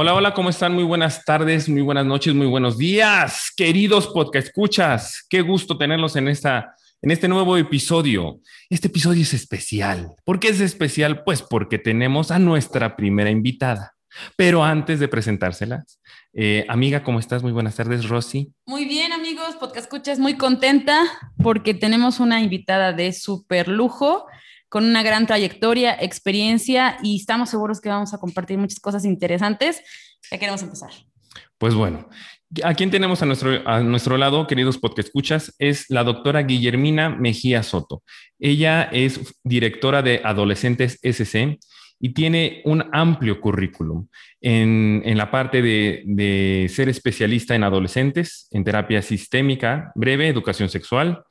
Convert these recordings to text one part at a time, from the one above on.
Hola, hola, ¿cómo están? Muy buenas tardes, muy buenas noches, muy buenos días, queridos podcast escuchas. Qué gusto tenerlos en esta en este nuevo episodio. Este episodio es especial. ¿Por qué es especial? Pues porque tenemos a nuestra primera invitada. Pero antes de presentárselas, eh, amiga, ¿cómo estás? Muy buenas tardes, Rosy. Muy bien, amigos, podcast escuchas, muy contenta porque tenemos una invitada de súper lujo, con una gran trayectoria, experiencia y estamos seguros que vamos a compartir muchas cosas interesantes. Ya queremos empezar. Pues bueno, a quien tenemos a nuestro, a nuestro lado, queridos podcast escuchas, es la doctora Guillermina Mejía Soto. Ella es directora de Adolescentes SC y tiene un amplio currículum en, en la parte de, de ser especialista en adolescentes, en terapia sistémica breve, educación sexual,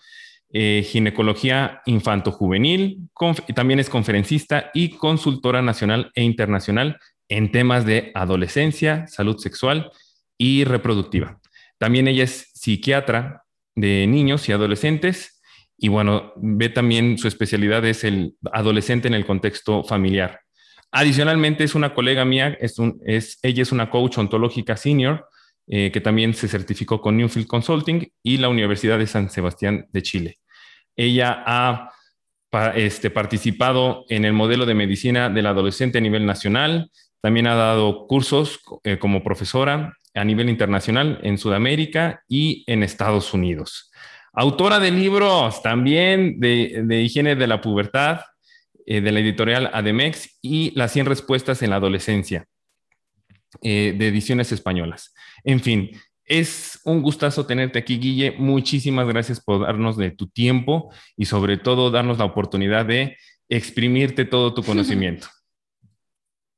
eh, ginecología infanto-juvenil, también es conferencista y consultora nacional e internacional en temas de adolescencia, salud sexual y reproductiva. También ella es psiquiatra de niños y adolescentes y bueno, ve también su especialidad es el adolescente en el contexto familiar. Adicionalmente es una colega mía, es es, ella es una coach ontológica senior eh, que también se certificó con Newfield Consulting y la Universidad de San Sebastián de Chile. Ella ha este, participado en el modelo de medicina del adolescente a nivel nacional, también ha dado cursos eh, como profesora a nivel internacional en Sudamérica y en Estados Unidos. Autora de libros también de, de higiene de la pubertad, eh, de la editorial Ademex y Las 100 respuestas en la adolescencia, eh, de ediciones españolas. En fin, es un gustazo tenerte aquí, Guille. Muchísimas gracias por darnos de tu tiempo y sobre todo darnos la oportunidad de exprimirte todo tu conocimiento.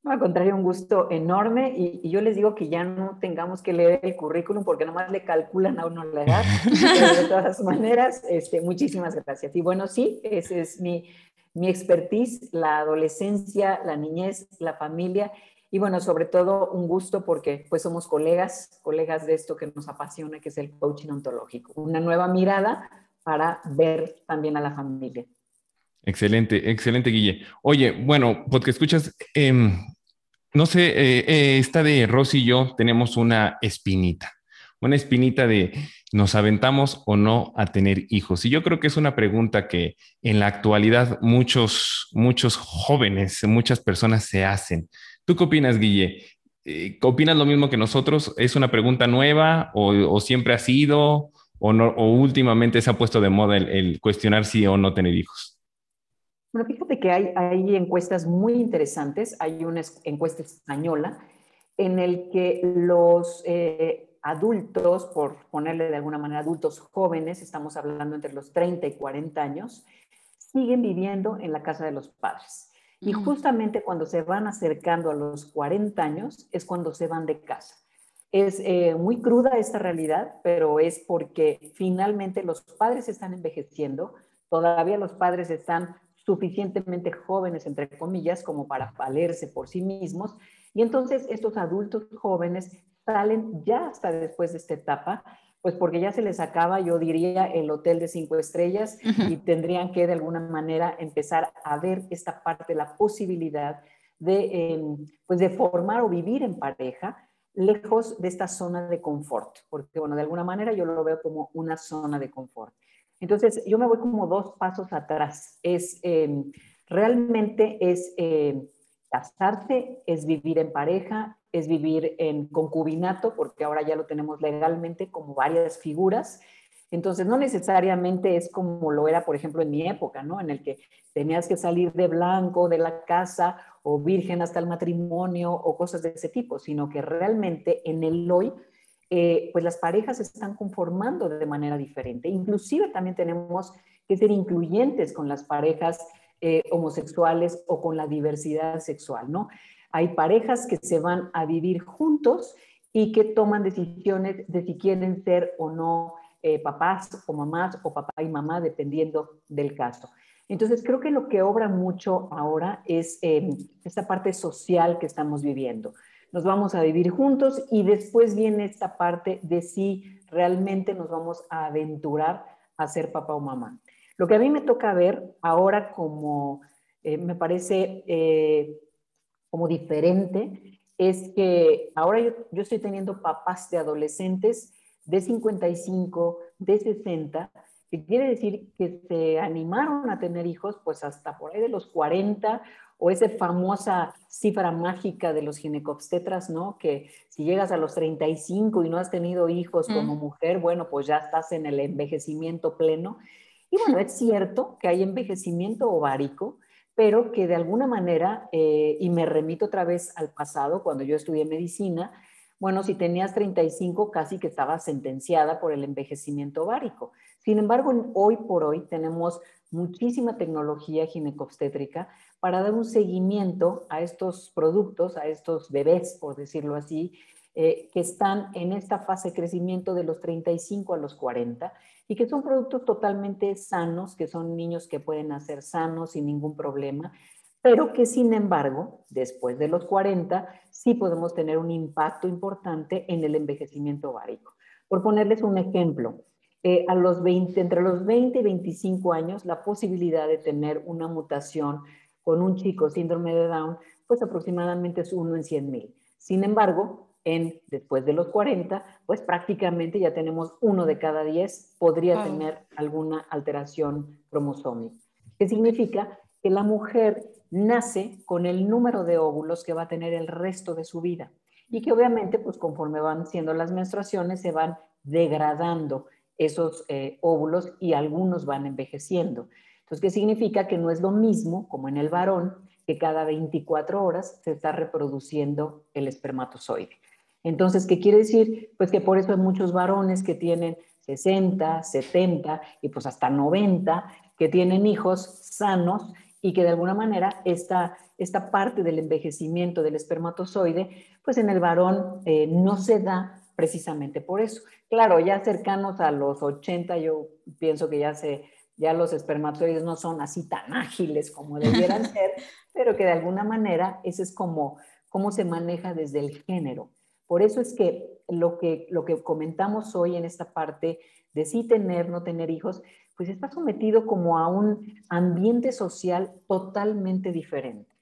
No, al contrario, un gusto enorme y, y yo les digo que ya no tengamos que leer el currículum porque nomás le calculan a uno la edad. Pero de todas maneras, este, muchísimas gracias. Y bueno, sí, ese es mi, mi expertise, la adolescencia, la niñez, la familia y bueno, sobre todo un gusto porque pues somos colegas, colegas de esto que nos apasiona, que es el coaching ontológico. Una nueva mirada para ver también a la familia. Excelente, excelente, Guille. Oye, bueno, porque escuchas, eh, no sé, eh, eh, esta de Rosy y yo tenemos una espinita, una espinita de nos aventamos o no a tener hijos. Y yo creo que es una pregunta que en la actualidad muchos, muchos jóvenes, muchas personas se hacen. ¿Tú qué opinas, Guille? Eh, ¿Opinas lo mismo que nosotros? ¿Es una pregunta nueva o, siempre ha sido o, últimamente se ha puesto de moda el, cuestionar si o no tener hijos? Bueno, fíjate que hay, encuestas muy interesantes. Hay una es- encuesta española en el que los eh, adultos, por ponerle de alguna manera adultos jóvenes, estamos hablando entre los 30 y 40 años, siguen viviendo en la casa de los padres. Y justamente cuando se van acercando a los 40 años es cuando se van de casa. Es eh, muy cruda esta realidad, pero es porque finalmente los padres están envejeciendo, todavía los padres están suficientemente jóvenes, entre comillas, como para valerse por sí mismos. Y entonces estos adultos jóvenes salen ya hasta después de esta etapa, pues porque ya se les acaba, yo diría, el hotel de cinco estrellas y tendrían que de alguna manera empezar a ver esta parte, la posibilidad de, eh, pues de formar o vivir en pareja lejos de esta zona de confort, porque bueno, de alguna manera yo lo veo como una zona de confort. Entonces, yo me voy como dos pasos atrás. Es eh, realmente es eh, casarse, es vivir en pareja, es vivir en concubinato, porque ahora ya lo tenemos legalmente como varias figuras. Entonces, no necesariamente es como lo era, por ejemplo, en mi época, ¿no? En el que tenías que salir de blanco de la casa o virgen hasta el matrimonio o cosas de ese tipo, sino que realmente en el hoy eh, pues las parejas se están conformando de manera diferente. Inclusive también tenemos que ser incluyentes con las parejas eh, homosexuales o con la diversidad sexual, ¿no? Hay parejas que se van a vivir juntos y que toman decisiones de si quieren ser o no eh, papás o mamás o papá y mamá, dependiendo del caso. Entonces, creo que lo que obra mucho ahora es eh, esta parte social que estamos viviendo. Nos vamos a vivir juntos y después viene esta parte de si realmente nos vamos a aventurar a ser papá o mamá. Lo que a mí me toca ver ahora como eh, me parece como diferente es que ahora yo, yo, estoy teniendo papás de adolescentes de 55, de 60, que quiere decir que se animaron a tener hijos pues hasta por ahí de los 40 o esa famosa cifra mágica de los ginecobstetras, ¿no? Que si llegas a los 35 y no has tenido hijos como mujer, bueno, pues ya estás en el envejecimiento pleno. Y bueno, es cierto que hay envejecimiento ovárico, pero que de alguna manera, eh, y me remito otra vez al pasado, cuando yo estudié medicina, bueno, si tenías 35 casi que estabas sentenciada por el envejecimiento ovárico. Sin embargo, hoy por hoy tenemos muchísima tecnología ginecobstétrica para dar un seguimiento a estos productos, a estos bebés, por decirlo así, eh, que están en esta fase de crecimiento de los 35 a los 40 y que son productos totalmente sanos, que son niños que pueden nacer sanos sin ningún problema, pero que sin embargo, después de los 40, sí podemos tener un impacto importante en el envejecimiento ovárico. Por ponerles un ejemplo, eh, a los 20, entre los 20 y 25 años, la posibilidad de tener una mutación con un chico síndrome de Down, pues aproximadamente es uno en 100 mil. Sin embargo, en, después de los 40, pues prácticamente ya tenemos uno de cada 10 podría tener alguna alteración cromosómica. ¿Qué significa? Que la mujer nace con el número de óvulos que va a tener el resto de su vida y que obviamente, pues conforme van siendo las menstruaciones, se van degradando esos eh, óvulos y algunos van envejeciendo. Entonces, ¿qué significa? Que no es lo mismo como en el varón, que cada 24 horas se está reproduciendo el espermatozoide. Entonces, ¿qué quiere decir? Pues que por eso hay muchos varones que tienen 60, 70 y pues hasta 90 que tienen hijos sanos y que de alguna manera esta, esta parte del envejecimiento del espermatozoide, pues en el varón eh, no se da precisamente por eso. Claro, ya cercanos a los 80, yo pienso que ya se, ya los espermatozoides no son así tan ágiles como debieran ser, pero que de alguna manera ese es como cómo se maneja desde el género. Por eso es que lo que, lo que comentamos hoy en esta parte de sí tener, no tener hijos, pues está sometido como a un ambiente social totalmente diferente.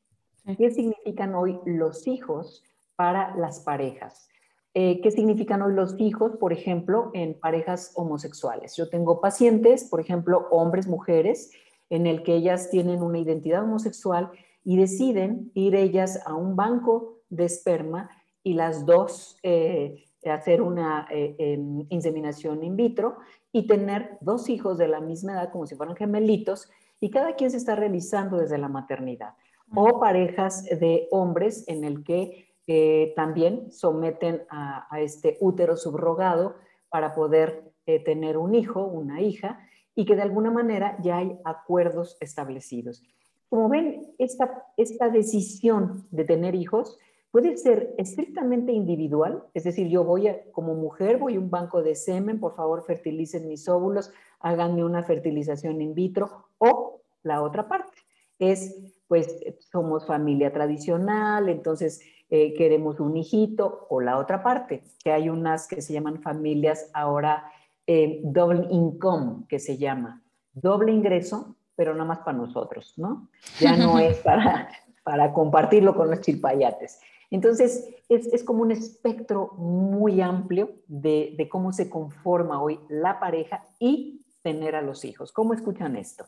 ¿Qué significan hoy los hijos para las parejas? Eh, ¿Qué significan hoy los hijos, por ejemplo, en parejas homosexuales? Yo tengo pacientes, por ejemplo, hombres, mujeres, en el que ellas tienen una identidad homosexual y deciden ir ellas a un banco de esperma y las dos eh, hacer una eh, em, inseminación in vitro y tener dos hijos de la misma edad como si fueran gemelitos y cada quien se está realizando desde la maternidad. O parejas de hombres en el que eh, también someten a, este útero subrogado para poder tener un hijo, una hija, y que de alguna manera ya hay acuerdos establecidos. Como ven, esta, esta decisión de tener hijos Puede ser estrictamente individual, es decir, yo voy a, como mujer, voy a un banco de semen, por favor fertilicen mis óvulos, háganme una fertilización in vitro, o la otra parte es, pues, somos familia tradicional, entonces eh, queremos un hijito, o la otra parte, que hay unas que se llaman familias ahora eh, double income, que se llama doble ingreso, pero nada más para nosotros, ¿no? Ya no es para, para compartirlo con los chilpayates. Entonces, es, como un espectro muy amplio de, cómo se conforma hoy la pareja y tener a los hijos. ¿Cómo escuchan esto?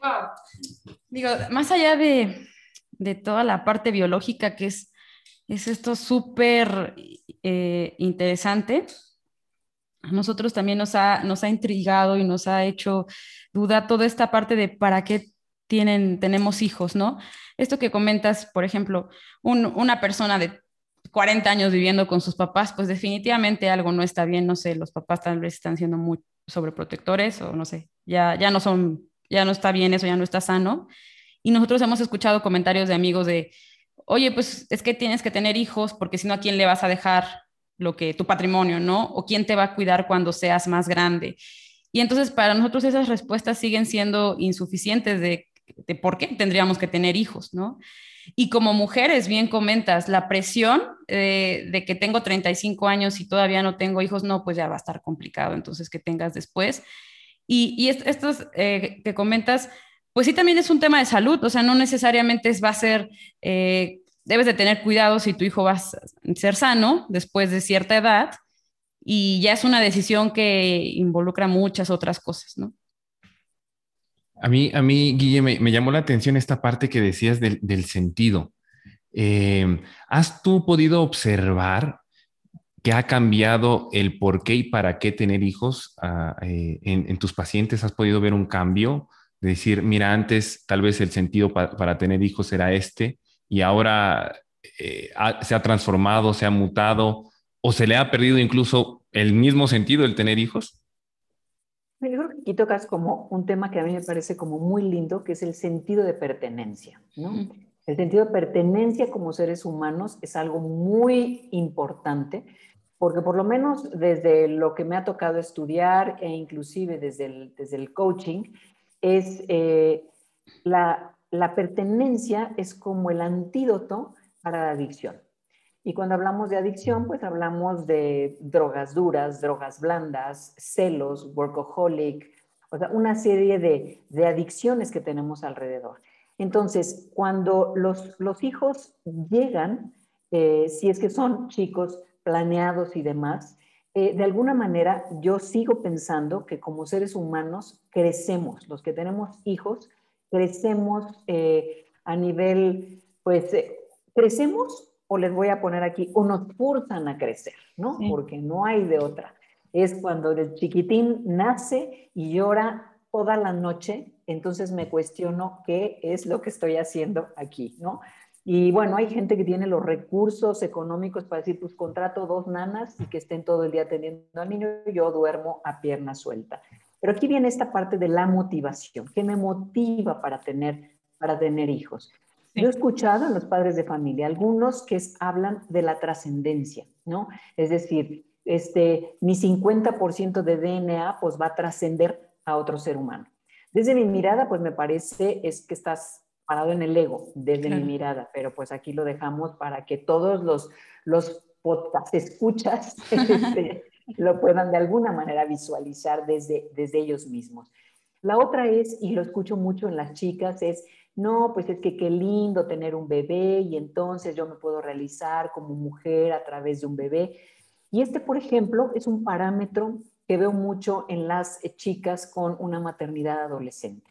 Wow. Digo, más allá de, toda la parte biológica que es, es esto súper eh, interesante, a nosotros también nos ha, nos ha intrigado y nos ha hecho duda toda esta parte de para qué tienen, tenemos hijos, ¿no? Esto que comentas, por ejemplo, una persona de 40 años viviendo con sus papás, pues definitivamente algo no está bien, no sé, los papás tal vez están siendo muy sobreprotectores o no sé, ya, ya no son ya no está bien, eso ya no está sano. Y nosotros hemos escuchado comentarios de amigos de, oye, pues es que tienes que tener hijos porque si no, ¿a quién le vas a dejar lo que tu patrimonio, no? O quién te va a cuidar cuando seas más grande. Y entonces para nosotros esas respuestas siguen siendo insuficientes de, de por qué tendríamos que tener hijos, ¿no? Y como mujeres, bien comentas, la presión eh, de que tengo 35 años y todavía no tengo hijos, no, pues ya va a estar complicado, entonces que tengas después. Y, y estos eh, que comentas, pues sí también es un tema de salud, o sea, no necesariamente va a ser, eh, debes de tener cuidado si tu hijo va a ser sano después de cierta edad, y ya es una decisión que involucra muchas otras cosas, ¿no? A mí, a mí Guille, me, llamó la atención esta parte que decías del, sentido. Eh, ¿Has tú podido observar que ha cambiado el por qué y para qué tener hijos ah, eh, en, tus pacientes? ¿Has podido ver un cambio? De decir, mira, antes tal vez el sentido para tener hijos era este y ahora eh, se ha transformado, se ha mutado o se le ha perdido incluso el mismo sentido el tener hijos? Yo creo que aquí tocas como un tema que a mí me parece como muy lindo, que es el sentido de pertenencia, ¿no? El sentido de pertenencia como seres humanos es algo muy importante, porque por lo menos desde lo que me ha tocado estudiar e inclusive desde el, desde el coaching, es eh, la, la pertenencia es como el antídoto para la adicción. Y cuando hablamos de adicción, pues hablamos de drogas duras, drogas blandas, celos, workaholic, o sea, una serie de, de adicciones que tenemos alrededor. Entonces, cuando los, los hijos llegan, eh, si es que son chicos planeados y demás, eh, de alguna manera yo sigo pensando que como seres humanos crecemos, los que tenemos hijos, crecemos eh, a nivel, pues, crecemos o les voy a poner aquí, o nos forzan a crecer, ¿no? Porque no hay de otra. Es cuando el chiquitín nace y llora toda la noche, entonces me cuestiono qué es lo que estoy haciendo aquí, ¿no? Y bueno, hay gente que tiene los recursos económicos para decir, pues contrato dos nanas y que estén todo el día atendiendo al niño, yo duermo a pierna suelta. Pero aquí viene esta parte de la motivación. ¿Qué me motiva para tener, para tener hijos? Yo he escuchado en los padres de familia algunos que hablan de la trascendencia, ¿no? Es decir, este, mi 50% de DNA pues va a trascender a otro ser humano. Desde mi mirada, pues me parece es que estás parado en el ego, desde mi mirada, pero pues aquí lo dejamos para que todos los, los podcast escuchas este, lo puedan de alguna manera visualizar desde, desde ellos mismos. La otra es, y lo escucho mucho en las chicas, es no, pues es que qué lindo tener un bebé y entonces yo me puedo realizar como mujer a través de un bebé. Y este, por ejemplo, es un parámetro que veo mucho en las chicas con una maternidad adolescente.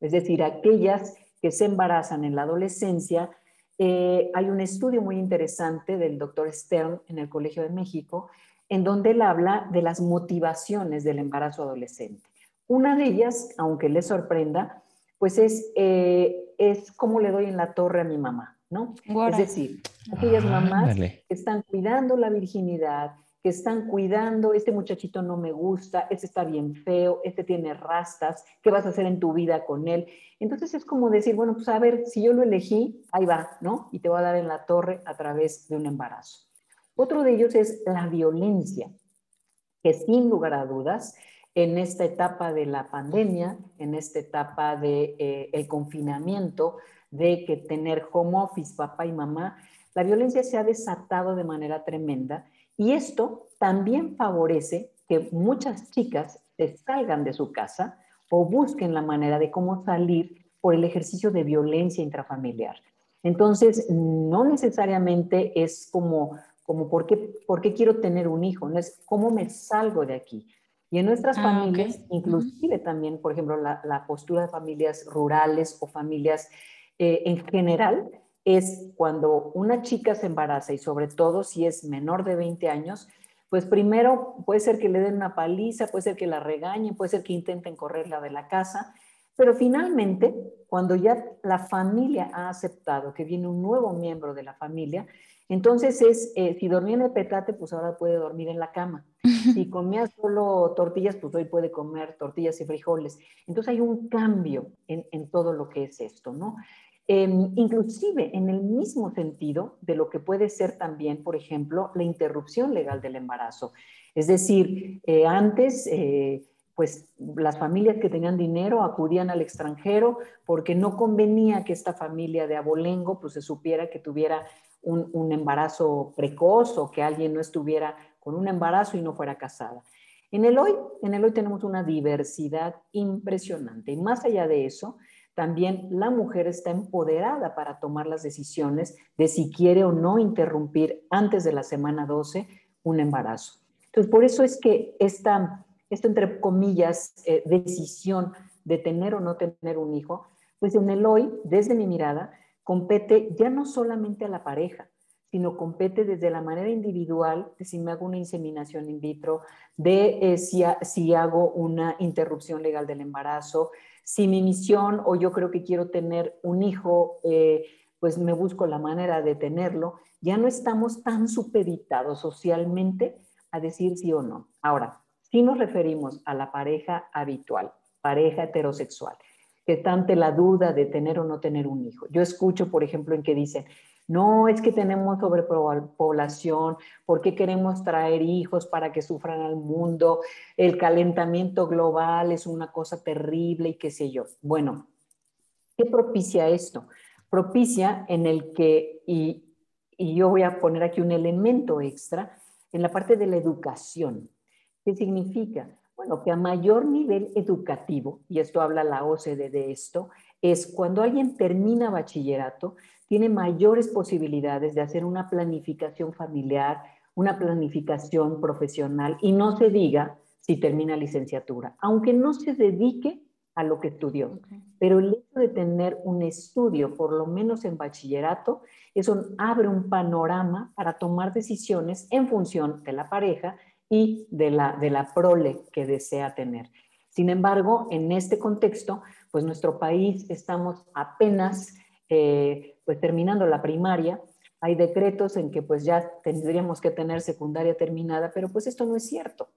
Es decir, aquellas que se embarazan en la adolescencia. Eh, hay un estudio muy interesante del doctor Stern en el Colegio de México, en donde él habla de las motivaciones del embarazo adolescente. Una de ellas, aunque le sorprenda, pues es, eh, es cómo le doy en la torre a mi mamá, ¿no? Es decir, aquellas mamás que están cuidando la virginidad, que están cuidando, este muchachito no me gusta, este está bien feo, este tiene rastas, ¿qué vas a hacer en tu vida con él? Entonces es como decir, bueno, pues a ver, si yo lo elegí, ahí va, ¿no? Y te va a dar en la torre a través de un embarazo. Otro de ellos es la violencia, que sin lugar a dudas en esta etapa de la pandemia, en esta etapa de eh, el confinamiento, de que tener home office, papá y mamá, la violencia se ha desatado de manera tremenda y esto también favorece que muchas chicas se salgan de su casa o busquen la manera de cómo salir por el ejercicio de violencia intrafamiliar. Entonces, no necesariamente es como, como ¿por, qué, ¿por qué quiero tener un hijo? No es cómo me salgo de aquí. Y en nuestras ah, familias, inclusive también, por ejemplo, la, postura de familias rurales o familias eh, en general, es cuando una chica se embaraza y sobre todo si es menor de 20 años, pues primero puede ser que le den una paliza, puede ser que la regañen, puede ser que intenten correrla de la casa, pero finalmente, cuando ya la familia ha aceptado que viene un nuevo miembro de la familia, Entonces es, eh, si dormía en el petate, pues ahora puede dormir en la cama. Si comía solo tortillas, pues hoy puede comer tortillas y frijoles. Entonces hay un cambio en, en todo lo que es esto, ¿no? Em, inclusive en el mismo sentido de lo que puede ser también, por ejemplo, la interrupción legal del embarazo. Es decir, eh, antes, eh, pues las familias que tenían dinero acudían al extranjero porque no convenía que esta familia de abolengo pues se supiera que tuviera un, un embarazo precoz o que alguien no estuviera con un embarazo y no fuera casada. En el hoy, en el hoy tenemos una diversidad impresionante y más allá de eso, también la mujer está empoderada para tomar las decisiones de si quiere o no interrumpir antes de la semana 12 un embarazo. Entonces, por eso es que esta, esta entre comillas, eh, decisión de tener o no tener un hijo, pues en el hoy, desde mi mirada, compete ya no solamente a la pareja, sino compete desde la manera individual, de si me hago una inseminación in vitro, de eh, si, hago una interrupción legal del embarazo, si mi misión o yo creo que quiero tener un hijo, eh, pues me busco la manera de tenerlo, ya no estamos tan supeditados socialmente a decir sí o no. Ahora, si nos referimos a la pareja habitual, pareja heterosexual, que está ante la duda de tener o no tener un hijo. Yo escucho, por ejemplo, en que dicen, no, es que tenemos sobrepoblación, ¿por qué queremos traer hijos para que sufran al mundo? El calentamiento global es una cosa terrible y qué sé yo. Bueno, ¿qué propicia esto? Propicia en el que, y, y yo voy a poner aquí un elemento extra, en la parte de la educación. ¿Qué significa? Bueno, que a mayor nivel educativo, y esto habla la OCDE de esto, es cuando alguien termina bachillerato, tiene mayores posibilidades de hacer una planificación familiar, una planificación profesional y no se diga si termina licenciatura, aunque no se dedique a lo que estudió. Pero el hecho de tener un estudio, por lo menos en bachillerato, eso abre un panorama para tomar decisiones en función de la pareja y de la, de la prole que desea tener. Sin embargo, en este contexto, pues nuestro país estamos apenas eh, pues terminando la primaria, hay decretos en que pues ya tendríamos que tener secundaria terminada, pero pues esto no es cierto.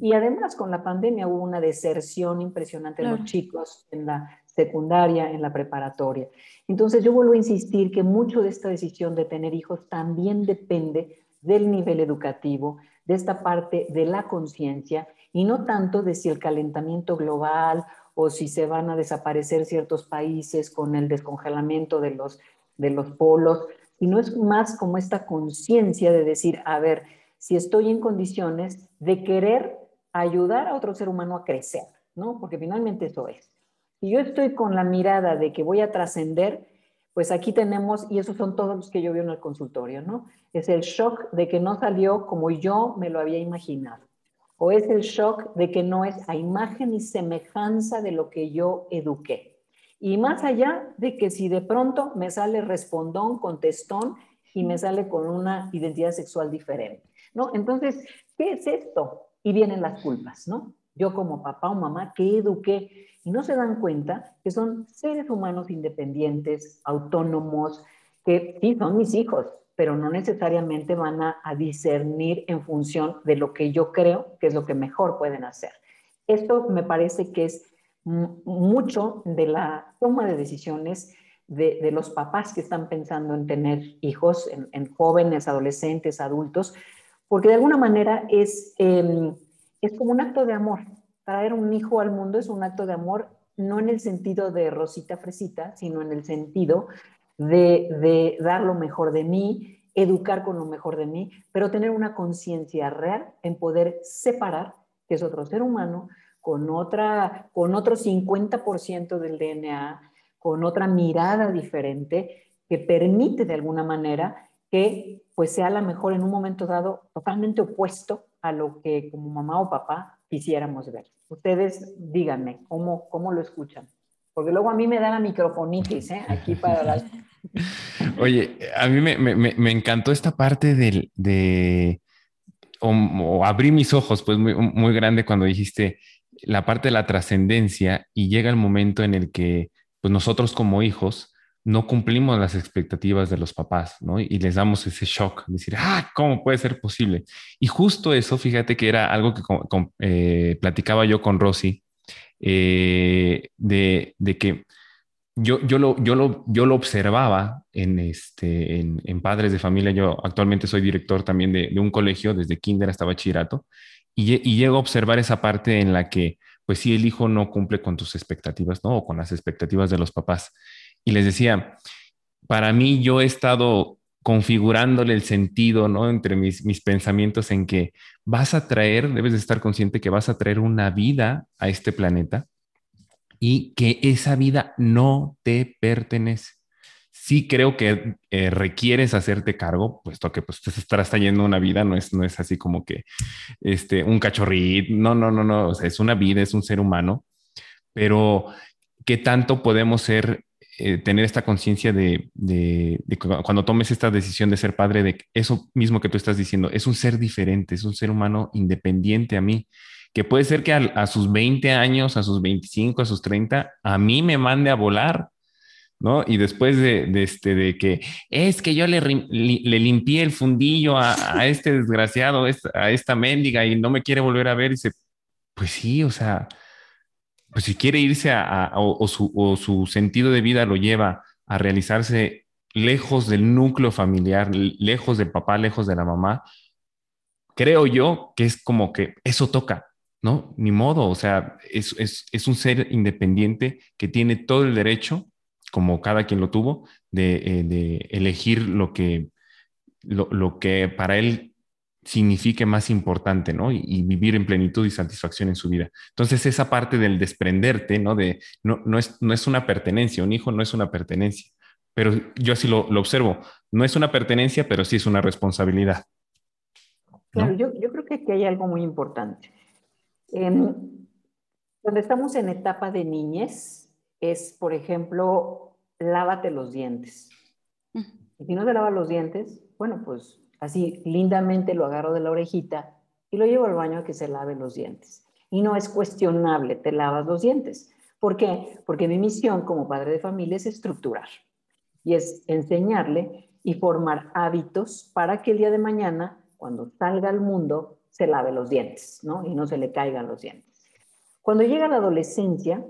Y además con la pandemia hubo una deserción impresionante de los chicos en la secundaria, en la preparatoria. Entonces yo vuelvo a insistir que mucho de esta decisión de tener hijos también depende del nivel educativo, de esta parte de la conciencia y no tanto de si el calentamiento global o si se van a desaparecer ciertos países con el descongelamiento de los de los polos, sino es más como esta conciencia de decir, a ver, si estoy en condiciones de querer ayudar a otro ser humano a crecer, ¿no? Porque finalmente eso es. Si yo estoy con la mirada de que voy a trascender, pues aquí tenemos, y esos son todos los que yo veo en el consultorio, ¿no? Es el shock de que no salió como yo me lo había imaginado. O es el shock de que no es a imagen y semejanza de lo que yo eduqué. Y más allá de que si de pronto me sale respondón, contestón y me sale con una identidad sexual diferente, ¿no? Entonces, ¿qué es esto? Y vienen las culpas, ¿no? Yo como papá o mamá, ¿qué eduqué? Y no se dan cuenta que son seres humanos independientes, autónomos, que sí son mis hijos, pero no necesariamente van a, a discernir en función de lo que yo creo que es lo que mejor pueden hacer. Esto me parece que es mucho de la toma de decisiones de, los papás que están pensando en tener hijos, en, jóvenes, adolescentes, adultos, porque de alguna manera es, em, es como un acto de amor. Traer un hijo al mundo es un acto de amor, no en el sentido de rosita fresita, sino en el sentido de, dar lo mejor de mí, educar con lo mejor de mí, pero tener una conciencia real en poder separar que es otro ser humano, con, otra, con otro 50% del DNA, con otra mirada diferente que permite de alguna manera que pues sea la mejor en un momento dado totalmente opuesto a lo que como mamá o papá quisiéramos ver. Ustedes díganme cómo, cómo lo escuchan. Porque luego a mí me da la microfonitis, ¿eh? Aquí para las... Oye, a mí me, me, me encantó esta parte del, de... O, abrí mis ojos, pues muy, muy grande cuando dijiste, la parte de la trascendencia y llega el momento en el que pues nosotros como hijos no cumplimos las expectativas de los papás, ¿no? Y les damos ese shock, decir, ah, ¿cómo puede ser posible? Y justo eso, fíjate que era algo que eh, platicaba yo con Rosy, eh, de, que yo, yo, lo, yo, lo, yo lo observaba en, este, en, padres de familia. Yo actualmente soy director también de, un colegio, desde kinder hasta bachillerato, y, y, llego a observar esa parte en la que, pues sí, el hijo no cumple con tus expectativas, ¿no? O con las expectativas de los papás. Y les decía, para mí yo he estado configurándole el sentido, ¿no? Entre mis, mis pensamientos en que vas a traer, debes de estar consciente que vas a traer una vida a este planeta y que esa vida no te pertenece. Sí creo que eh, requieres hacerte cargo, puesto que pues te estarás trayendo una vida, no es, no es así como que este, un cachorrito, no, no, no, no, es una vida, es un ser humano, pero ¿qué tanto podemos ser eh, tener esta conciencia de, cuando tomes esta decisión de ser padre, de eso mismo que tú estás diciendo, es un ser diferente, es un ser humano independiente a mí, que puede ser que a, sus 20 años, a sus 25, a sus 30, a mí me mande a volar, ¿no? Y después de, este, de que es que yo le, limpié el fundillo a, este desgraciado, a esta mendiga y no me quiere volver a ver, dice, pues sí, o sea, pues si quiere irse a, o, su, sentido de vida lo lleva a realizarse lejos del núcleo familiar, lejos del papá, lejos de la mamá, creo yo que es como que eso toca, ¿no? Ni modo, o sea, es, un ser independiente que tiene todo el derecho, como cada quien lo tuvo, de, eh, elegir lo, que para él signifique más importante, ¿no? Y, vivir en plenitud y satisfacción en su vida. Entonces, esa parte del desprenderte, ¿no? De, no, no, es, no es una pertenencia, un hijo no es una pertenencia, pero yo así lo, lo observo, no es una pertenencia, pero sí es una responsabilidad. Claro, yo, yo, creo que aquí hay algo muy importante. cuando estamos en etapa de niñez, es, por ejemplo, lávate los dientes. Y si no te lavas los dientes, bueno, pues Así lindamente lo agarro de la orejita y lo llevo al baño a que se lave los dientes. Y no es cuestionable, te lavas los dientes. ¿Por qué? Porque mi misión como padre de familia es estructurar y es enseñarle y formar hábitos para que el día de mañana, cuando salga al mundo, se lave los dientes, ¿no? Y no se le caigan los dientes. Cuando llega la adolescencia,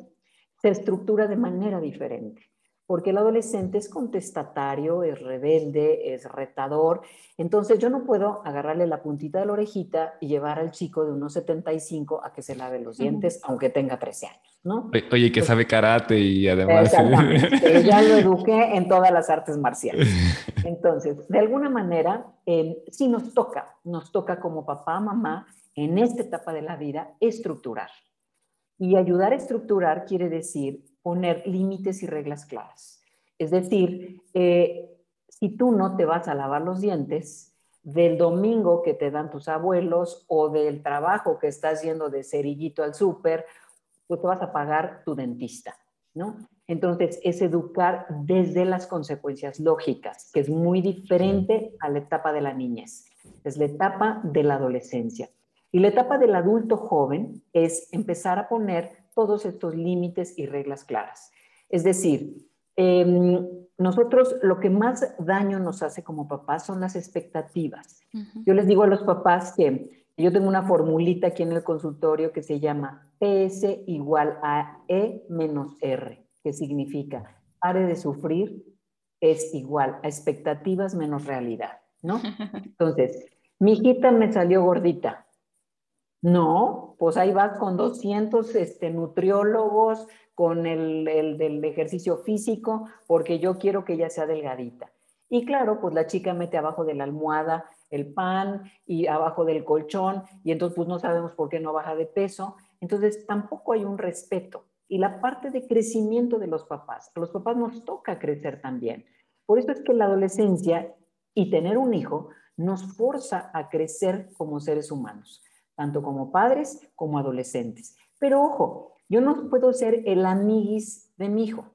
se estructura de manera diferente porque el adolescente es contestatario, es rebelde, es retador. Entonces yo no puedo agarrarle la puntita de la orejita y llevar al chico de unos 75 a que se lave los dientes, aunque tenga 13 años, ¿no? Oye, que sabe karate y además... ya lo eduqué en todas las artes marciales. Entonces, de alguna manera, eh, sí nos toca, nos toca como papá, mamá, en esta etapa de la vida, estructurar. Y ayudar a estructurar quiere decir poner límites y reglas claras. Es decir, eh, si tú no te vas a lavar los dientes del domingo que te dan tus abuelos o del trabajo que estás yendo de cerillito al súper, pues te vas a pagar tu dentista, ¿no? Entonces, es educar desde las consecuencias lógicas, que es muy diferente a la etapa de la niñez. Es la etapa de la adolescencia. Y la etapa del adulto joven es empezar a poner todos estos límites y reglas claras. Es decir, em, nosotros lo que más daño nos hace como papás son las expectativas. Yo les digo a los papás que yo tengo una formulita aquí en el consultorio que se llama PS igual a E menos R, que significa pare de sufrir es igual a expectativas menos realidad, ¿no? Entonces, mi hijita me salió gordita. No, pues ahí vas con 200 este, nutriólogos, con el, del ejercicio físico, porque yo quiero que ella sea delgadita. Y claro, pues la chica mete abajo de la almohada el pan y abajo del colchón, y entonces pues no sabemos por qué no baja de peso. Entonces tampoco hay un respeto. Y la parte de crecimiento de los papás, a los papás nos toca crecer también. Por eso es que la adolescencia y tener un hijo nos forza a crecer como seres humanos tanto como padres como adolescentes. Pero ojo, yo no puedo ser el amiguis de mi hijo.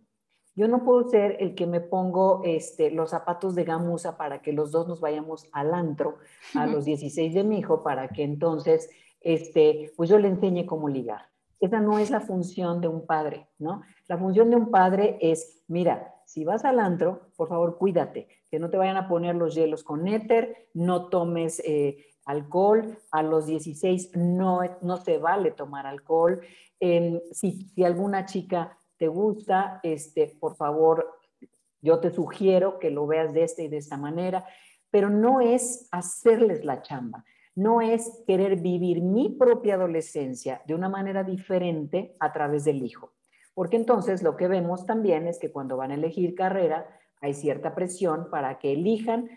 Yo no puedo ser el que me pongo este, los zapatos de gamuza para que los dos nos vayamos al antro a los 16 de mi hijo para que entonces este, pues yo le enseñe cómo ligar. Esa no es la función de un padre, ¿no? La función de un padre es, mira, si vas al antro, por favor, cuídate, que no te vayan a poner los hielos con éter, no tomes eh, alcohol, a los 16 no, no se vale tomar alcohol. Em, si, si, alguna chica te gusta, este, por favor, yo te sugiero que lo veas de esta y de esta manera, pero no es hacerles la chamba, no es querer vivir mi propia adolescencia de una manera diferente a través del hijo. Porque entonces lo que vemos también es que cuando van a elegir carrera, hay cierta presión para que elijan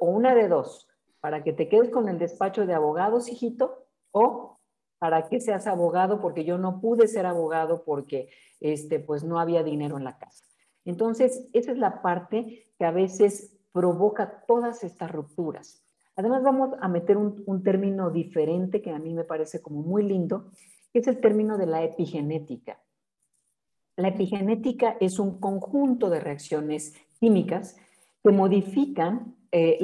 o una de dos, para que te quedes con el despacho de abogados, hijito, o para que seas abogado porque yo no pude ser abogado porque este, pues no había dinero en la casa. Entonces, esa es la parte que a veces provoca todas estas rupturas. Además, vamos a meter un, término diferente que a mí me parece como muy lindo, que es el término de la epigenética. La epigenética es un conjunto de reacciones químicas que modifican eh,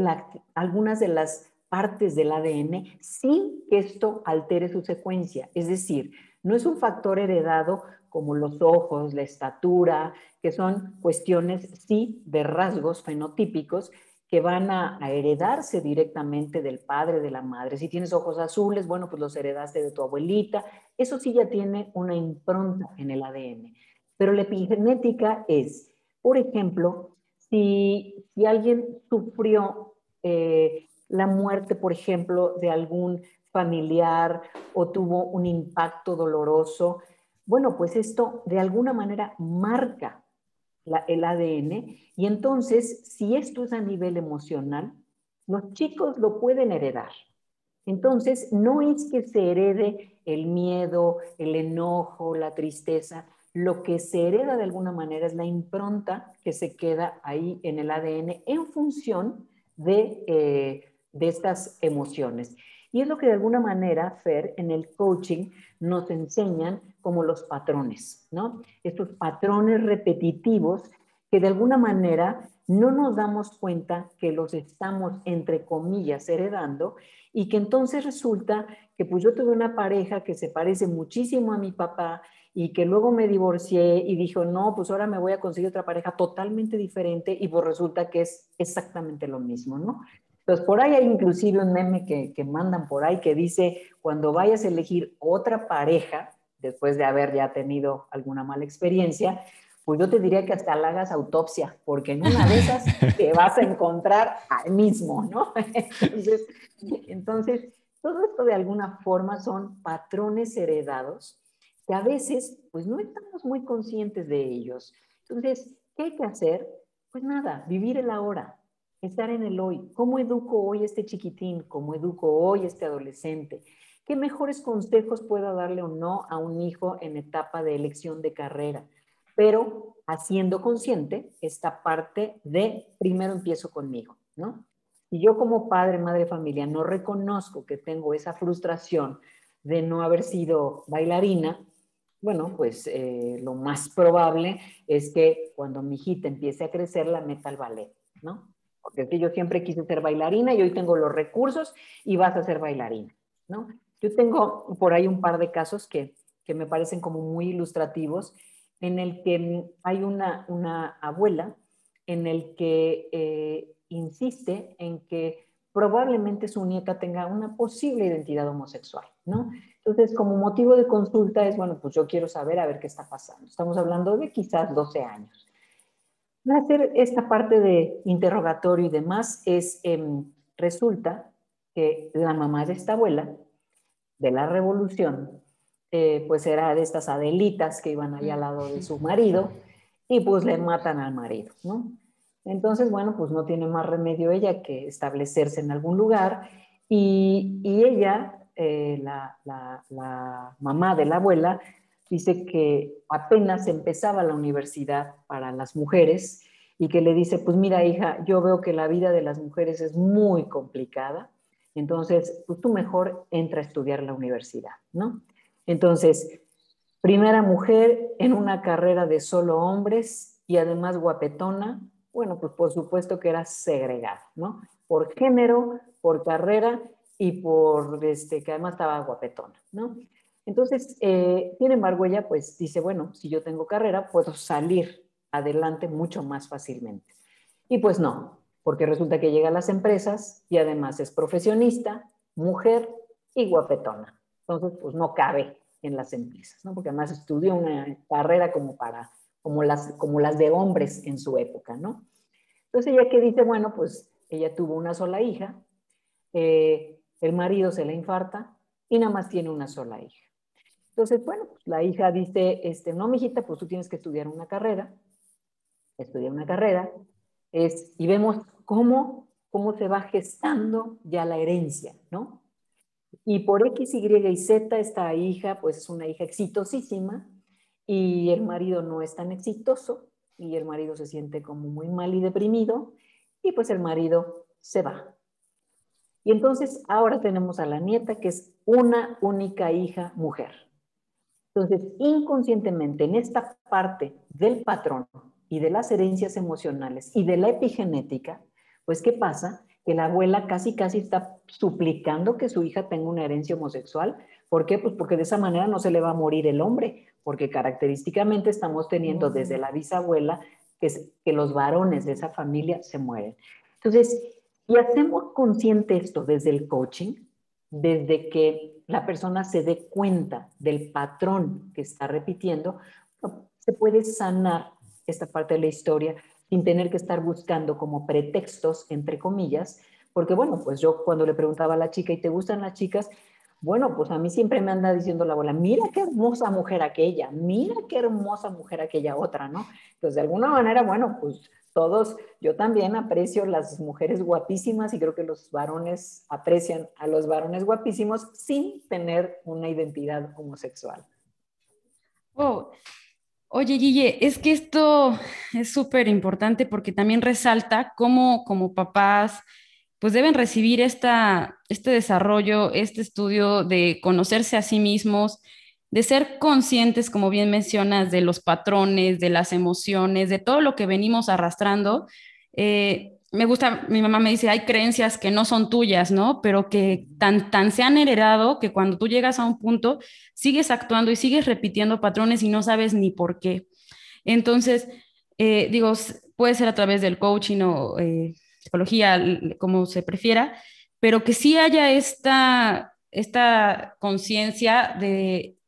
algunas de las partes del ADN sin que esto altere su secuencia. Es decir, no es un factor heredado como los ojos, la estatura, que son cuestiones, sí, de rasgos fenotípicos que van a, a, heredarse directamente del padre, de la madre. Si tienes ojos azules, bueno, pues los heredaste de tu abuelita. Eso sí ya tiene una impronta en el ADN. Pero la epigenética es, por ejemplo, si, alguien sufrió eh, la muerte, por ejemplo, de algún familiar o tuvo un impacto doloroso, bueno, pues esto de alguna manera marca el ADN y entonces, si esto es a nivel emocional, los chicos lo pueden heredar. Entonces, no es que se herede el miedo, el enojo, la tristeza, lo que se hereda de alguna manera es la impronta que se queda ahí en el ADN en función de, eh, de estas emociones. Y es lo que de alguna manera, Fer, en el coaching nos enseñan como los patrones, ¿no? Estos patrones repetitivos que de alguna manera no nos damos cuenta que los estamos, entre comillas, heredando y que entonces resulta que pues yo tuve una pareja que se parece muchísimo a mi papá y que luego me divorcié y dijo, no, pues ahora me voy a conseguir otra pareja totalmente diferente y pues resulta que es exactamente lo mismo, ¿no? Entonces, por ahí hay inclusive un meme que, que mandan por ahí que dice, cuando vayas a elegir otra pareja, después de haber ya tenido alguna mala experiencia, pues yo te diría que hasta la hagas autopsia, porque en una de esas te vas a encontrar al mismo, ¿no? Entonces, entonces, todo esto de alguna forma son patrones heredados que a veces pues no estamos muy conscientes de ellos. Entonces, ¿qué hay que hacer? Pues nada, vivir el ahora, estar en el hoy. ¿Cómo educo hoy a este chiquitín? ¿Cómo educo hoy a este adolescente? ¿Qué mejores consejos puedo darle o no a un hijo en etapa de elección de carrera? Pero haciendo consciente esta parte de primero empiezo conmigo, ¿no? Y yo como padre, madre, familia, no reconozco que tengo esa frustración de no haber sido bailarina, bueno, pues eh, lo más probable es que cuando mi hijita empiece a crecer la meta al ballet, ¿no? Porque es que yo siempre quise ser bailarina y hoy tengo los recursos y vas a ser bailarina, ¿no? Yo tengo por ahí un par de casos que, que me parecen como muy ilustrativos, en el que hay una, una abuela en el que eh, insiste en que probablemente su nieta tenga una posible identidad homosexual, ¿no? Entonces, como motivo de consulta es, bueno, pues yo quiero saber a ver qué está pasando. Estamos hablando de quizás 12 años. Hacer esta parte de interrogatorio y demás es, em, resulta que la mamá de esta abuela, de la revolución, eh, pues era de estas adelitas que iban ahí al lado de su marido y pues le matan al marido, ¿no? Entonces, bueno, pues no tiene más remedio ella que establecerse en algún lugar y, y ella eh, la, mamá de la abuela, dice que apenas empezaba la universidad para las mujeres y que le dice, pues mira hija, yo veo que la vida de las mujeres es muy complicada, entonces pues tú mejor entra a estudiar la universidad, ¿no? Entonces, primera mujer en una carrera de solo hombres y además guapetona, bueno, pues por supuesto que era segregada, ¿no? Por género, por carrera y por este, que además estaba guapetona, ¿no? Entonces, eh, sin embargo, ella pues dice, bueno, si yo tengo carrera, puedo salir adelante mucho más fácilmente. Y pues no, porque resulta que llega a las empresas y además es profesionista, mujer y guapetona. Entonces, pues no cabe en las empresas, ¿no? Porque además estudió una carrera como para, como las, como las de hombres en su época, ¿no? Entonces ella que dice, bueno, pues ella tuvo una sola hija, eh, el marido se le infarta y nada más tiene una sola hija. Entonces, bueno, pues la hija dice, este, no, mijita, pues tú tienes que estudiar una carrera, estudiar una carrera, y vemos cómo, cómo se va gestando ya la herencia, ¿no? Y por X, Y y Z, esta hija, pues es una hija exitosísima y el marido no es tan exitoso y el marido se siente como muy mal y deprimido y pues el marido se va. Y entonces ahora tenemos a la nieta que es una única hija mujer. Entonces, inconscientemente en esta parte del patrón y de las herencias emocionales y de la epigenética, pues ¿qué pasa? que la abuela casi, casi está suplicando que su hija tenga una herencia homosexual. ¿Por qué? Pues porque de esa manera no se le va a morir el hombre, porque característicamente estamos teniendo desde la bisabuela que, que los varones de esa familia se mueren. Entonces, y hacemos consciente esto desde el coaching, desde que la persona se dé cuenta del patrón que está repitiendo, se puede sanar esta parte de la historia sin tener que estar buscando como pretextos, entre comillas, porque bueno, pues yo cuando le preguntaba a la chica, ¿y te gustan las chicas? Bueno, pues a mí siempre me anda diciendo la abuela, mira qué hermosa mujer aquella, mira qué hermosa mujer aquella otra, ¿no? Entonces, de alguna manera, bueno, pues todos, yo también aprecio las mujeres guapísimas y creo que los varones aprecian a los varones guapísimos sin tener una identidad homosexual. Oh, Oye, Guille, es que esto es súper importante porque también resalta cómo como papás pues deben recibir esta, este desarrollo, este estudio de conocerse a sí mismos, de ser conscientes, como bien mencionas, de los patrones, de las emociones, de todo lo que venimos arrastrando. Eh, me gusta, mi mamá me dice, hay creencias que no son tuyas, ¿no? Pero que tan, tan se han heredado que cuando tú llegas a un punto, sigues actuando y sigues repitiendo patrones y no sabes ni por qué. Entonces, eh, digo, puede ser a través del coaching o eh, psicología, como se prefiera, pero que sí haya esta, esta conciencia de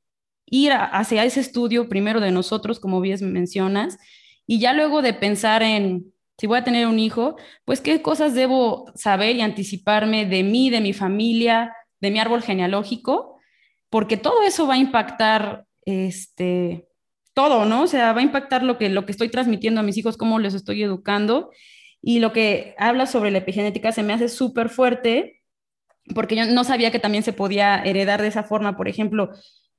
ir hacia ese estudio primero de nosotros, como bien mencionas, y ya luego de pensar en si voy a tener un hijo, pues qué cosas debo saber y anticiparme de mí, de mi familia, de mi árbol genealógico, porque todo eso va a impactar este todo, ¿no? O sea, va a impactar lo que lo que estoy transmitiendo a mis hijos, cómo les estoy educando. Y lo que habla sobre la epigenética se me hace súper fuerte porque yo no sabía que también se podía heredar de esa forma, por ejemplo,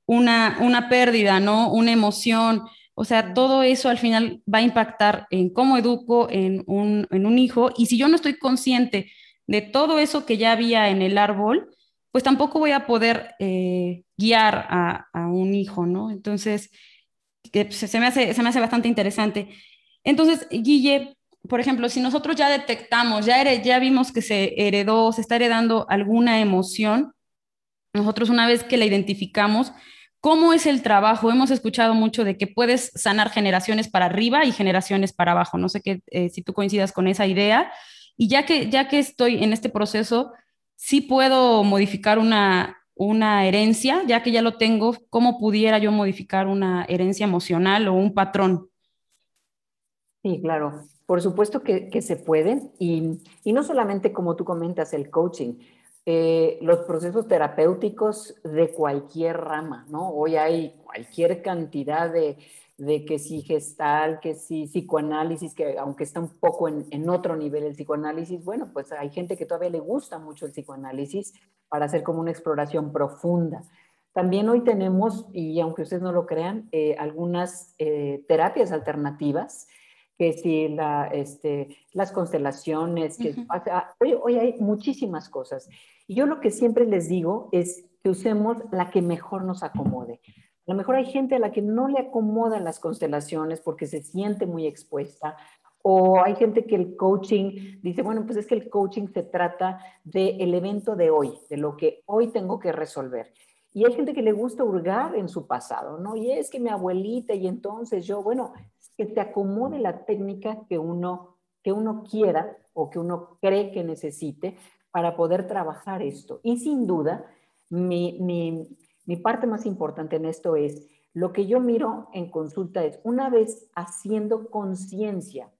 una, una pérdida, ¿no? Una emoción, o sea, todo eso al final va a impactar en cómo educo en un, hijo. Y si yo no estoy consciente de todo eso que ya había en el árbol, pues tampoco voy a poder eh, guiar a, un hijo, ¿no? Entonces, se, me hace, se me hace bastante interesante. Entonces, Guille, por ejemplo, si nosotros ya detectamos, ya, ya vimos que se heredó, se está heredando alguna emoción, nosotros una vez que la identificamos, ¿Cómo es el trabajo? Hemos escuchado mucho de que puedes sanar generaciones para arriba y generaciones para abajo. No sé qué, eh, si tú coincidas con esa idea. Y ya que, ya que estoy en este proceso, sí puedo modificar una, una herencia, ya que ya lo tengo, ¿cómo pudiera yo modificar una herencia emocional o un patrón? Sí, claro. Por supuesto que, que se puede. Y, y no solamente como tú comentas, el coaching. Eh, los procesos terapéuticos de cualquier rama, ¿no? Hoy hay cualquier cantidad de, que si gestal, que si psicoanálisis, que aunque está un poco en, en, otro nivel el psicoanálisis, bueno, pues hay gente que todavía le gusta mucho el psicoanálisis para hacer como una exploración profunda. También hoy tenemos, y aunque ustedes no lo crean, eh, algunas eh, terapias alternativas que si la, este, las constelaciones, que hoy, hoy, hay muchísimas cosas. Y yo lo que siempre les digo es que usemos la que mejor nos acomode. A lo mejor hay gente a la que no le acomodan las constelaciones porque se siente muy expuesta, o hay gente que el coaching dice, bueno, pues es que el coaching se trata del evento de hoy, de lo que hoy tengo que resolver. Y hay gente que le gusta hurgar en su pasado, ¿no? Y es que mi abuelita y entonces yo, bueno, que te acomode la técnica que uno, que uno quiera o que uno cree que necesite para poder trabajar esto. Y sin duda, mi, mi, mi parte más importante en esto es, lo que yo miro en consulta es, una vez haciendo conciencia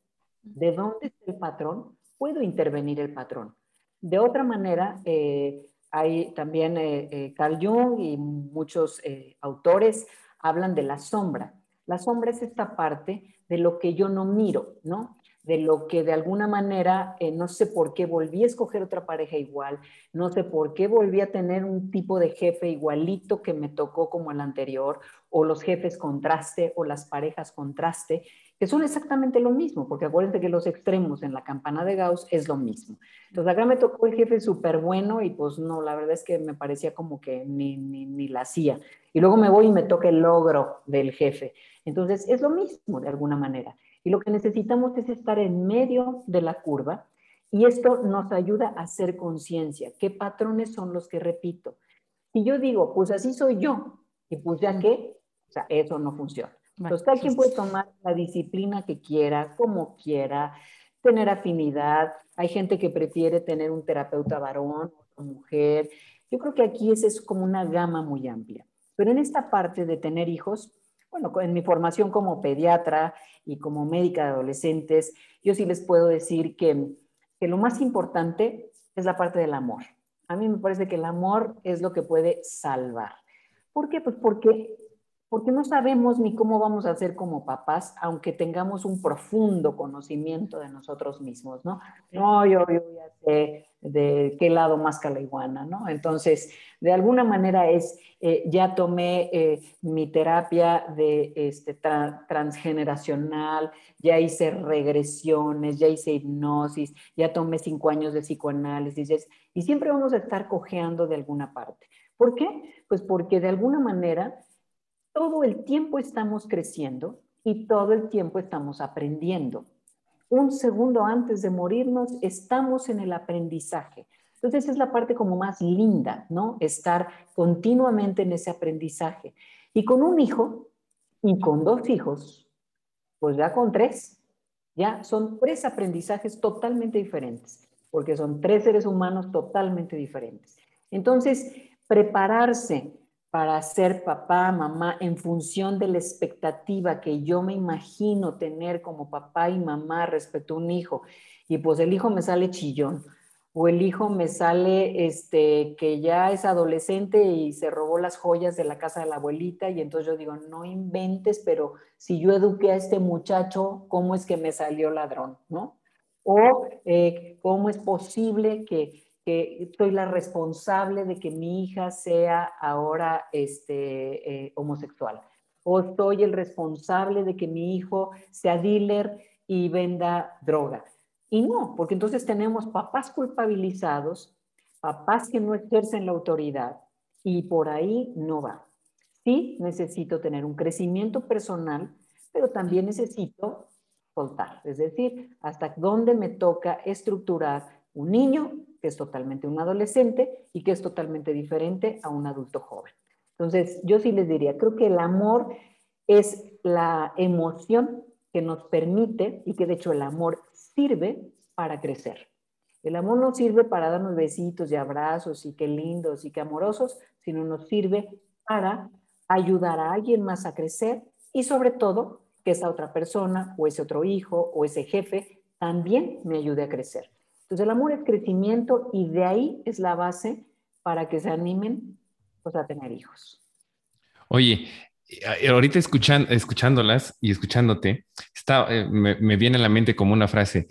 de dónde está el patrón, puedo intervenir el patrón. De otra manera, eh, hay también eh, eh, Carl Jung y muchos autores hablan de la sombra. La sombra es esta parte de lo que yo no miro, ¿no? de lo que de alguna manera, no sé por qué volví a escoger otra pareja igual, no sé por qué volví a tener un tipo de jefe igualito que me tocó como el anterior, o los jefes contraste, o las parejas contraste, que son exactamente lo mismo, porque acuérdense que los extremos en la campana de Gauss es lo mismo. Entonces acá me tocó el jefe súper bueno y pues no, la verdad es que me parecía como que ni, ni, ni la hacía. Y luego me voy y me toca el logro del jefe. Entonces es lo mismo de alguna manera. Y lo que necesitamos es estar en medio de la curva y esto nos ayuda a hacer conciencia. ¿Qué patrones son los que repito? Si yo digo, pues así soy yo, y pues ya qué, o sea, eso no funciona. Entonces, cada quien puede tomar la disciplina que quiera, como quiera, tener afinidad. Hay gente que prefiere tener un terapeuta varón o mujer. Yo creo que aquí esa es como una gama muy amplia. Pero en esta parte de tener hijos, bueno, en mi formación como pediatra y como médica de adolescentes, yo sí les puedo decir que, que lo más importante es la parte del amor. A mí me parece que el amor es lo que puede salvar. ¿Por qué? Pues porque porque no sabemos ni cómo vamos a ser como papás, aunque tengamos un profundo conocimiento de nosotros mismos, ¿no? No, yo, yo ya sé de qué lado más la iguana, ¿no? Entonces, de alguna manera es, eh, ya tomé eh, mi terapia de este, transgeneracional, ya hice regresiones, ya hice hipnosis, ya tomé cinco años de psicoanálisis, y siempre vamos a estar cojeando de alguna parte. ¿Por qué? Pues porque de alguna manera todo el tiempo estamos creciendo y todo el tiempo estamos aprendiendo. Un segundo antes de morirnos estamos en el aprendizaje. Entonces es la parte como más linda, ¿no? Estar continuamente en ese aprendizaje. Y con un hijo y con dos hijos, pues ya con tres, ya son tres aprendizajes totalmente diferentes, porque son tres seres humanos totalmente diferentes. Entonces, prepararse para ser papá, mamá, en función de la expectativa que yo me imagino tener como papá y mamá respecto a un hijo. Y pues el hijo me sale chillón, o el hijo me sale este, que ya es adolescente y se robó las joyas de la casa de la abuelita, y entonces yo digo, no inventes, pero si yo eduqué a este muchacho, ¿cómo es que me salió ladrón? ¿No? O eh, cómo es posible que que soy la responsable de que mi hija sea ahora este, eh, homosexual. O soy el responsable de que mi hijo sea dealer y venda droga. Y no, porque entonces tenemos papás culpabilizados, papás que no ejercen la autoridad y por ahí no va. Sí, necesito tener un crecimiento personal, pero también necesito soltar, es decir, hasta dónde me toca estructurar un niño que es totalmente un adolescente y que es totalmente diferente a un adulto joven. Entonces, yo sí les diría, creo que el amor es la emoción que nos permite y que de hecho el amor sirve para crecer. El amor no sirve para darnos besitos y abrazos y qué lindos y qué amorosos, sino nos sirve para ayudar a alguien más a crecer y sobre todo que esa otra persona o ese otro hijo o ese jefe también me ayude a crecer. Entonces el amor es crecimiento y de ahí es la base para que se animen pues, a tener hijos. Oye, eh, ahorita escuchan, escuchándolas y escuchándote, está, eh, me, viene a la mente como una frase.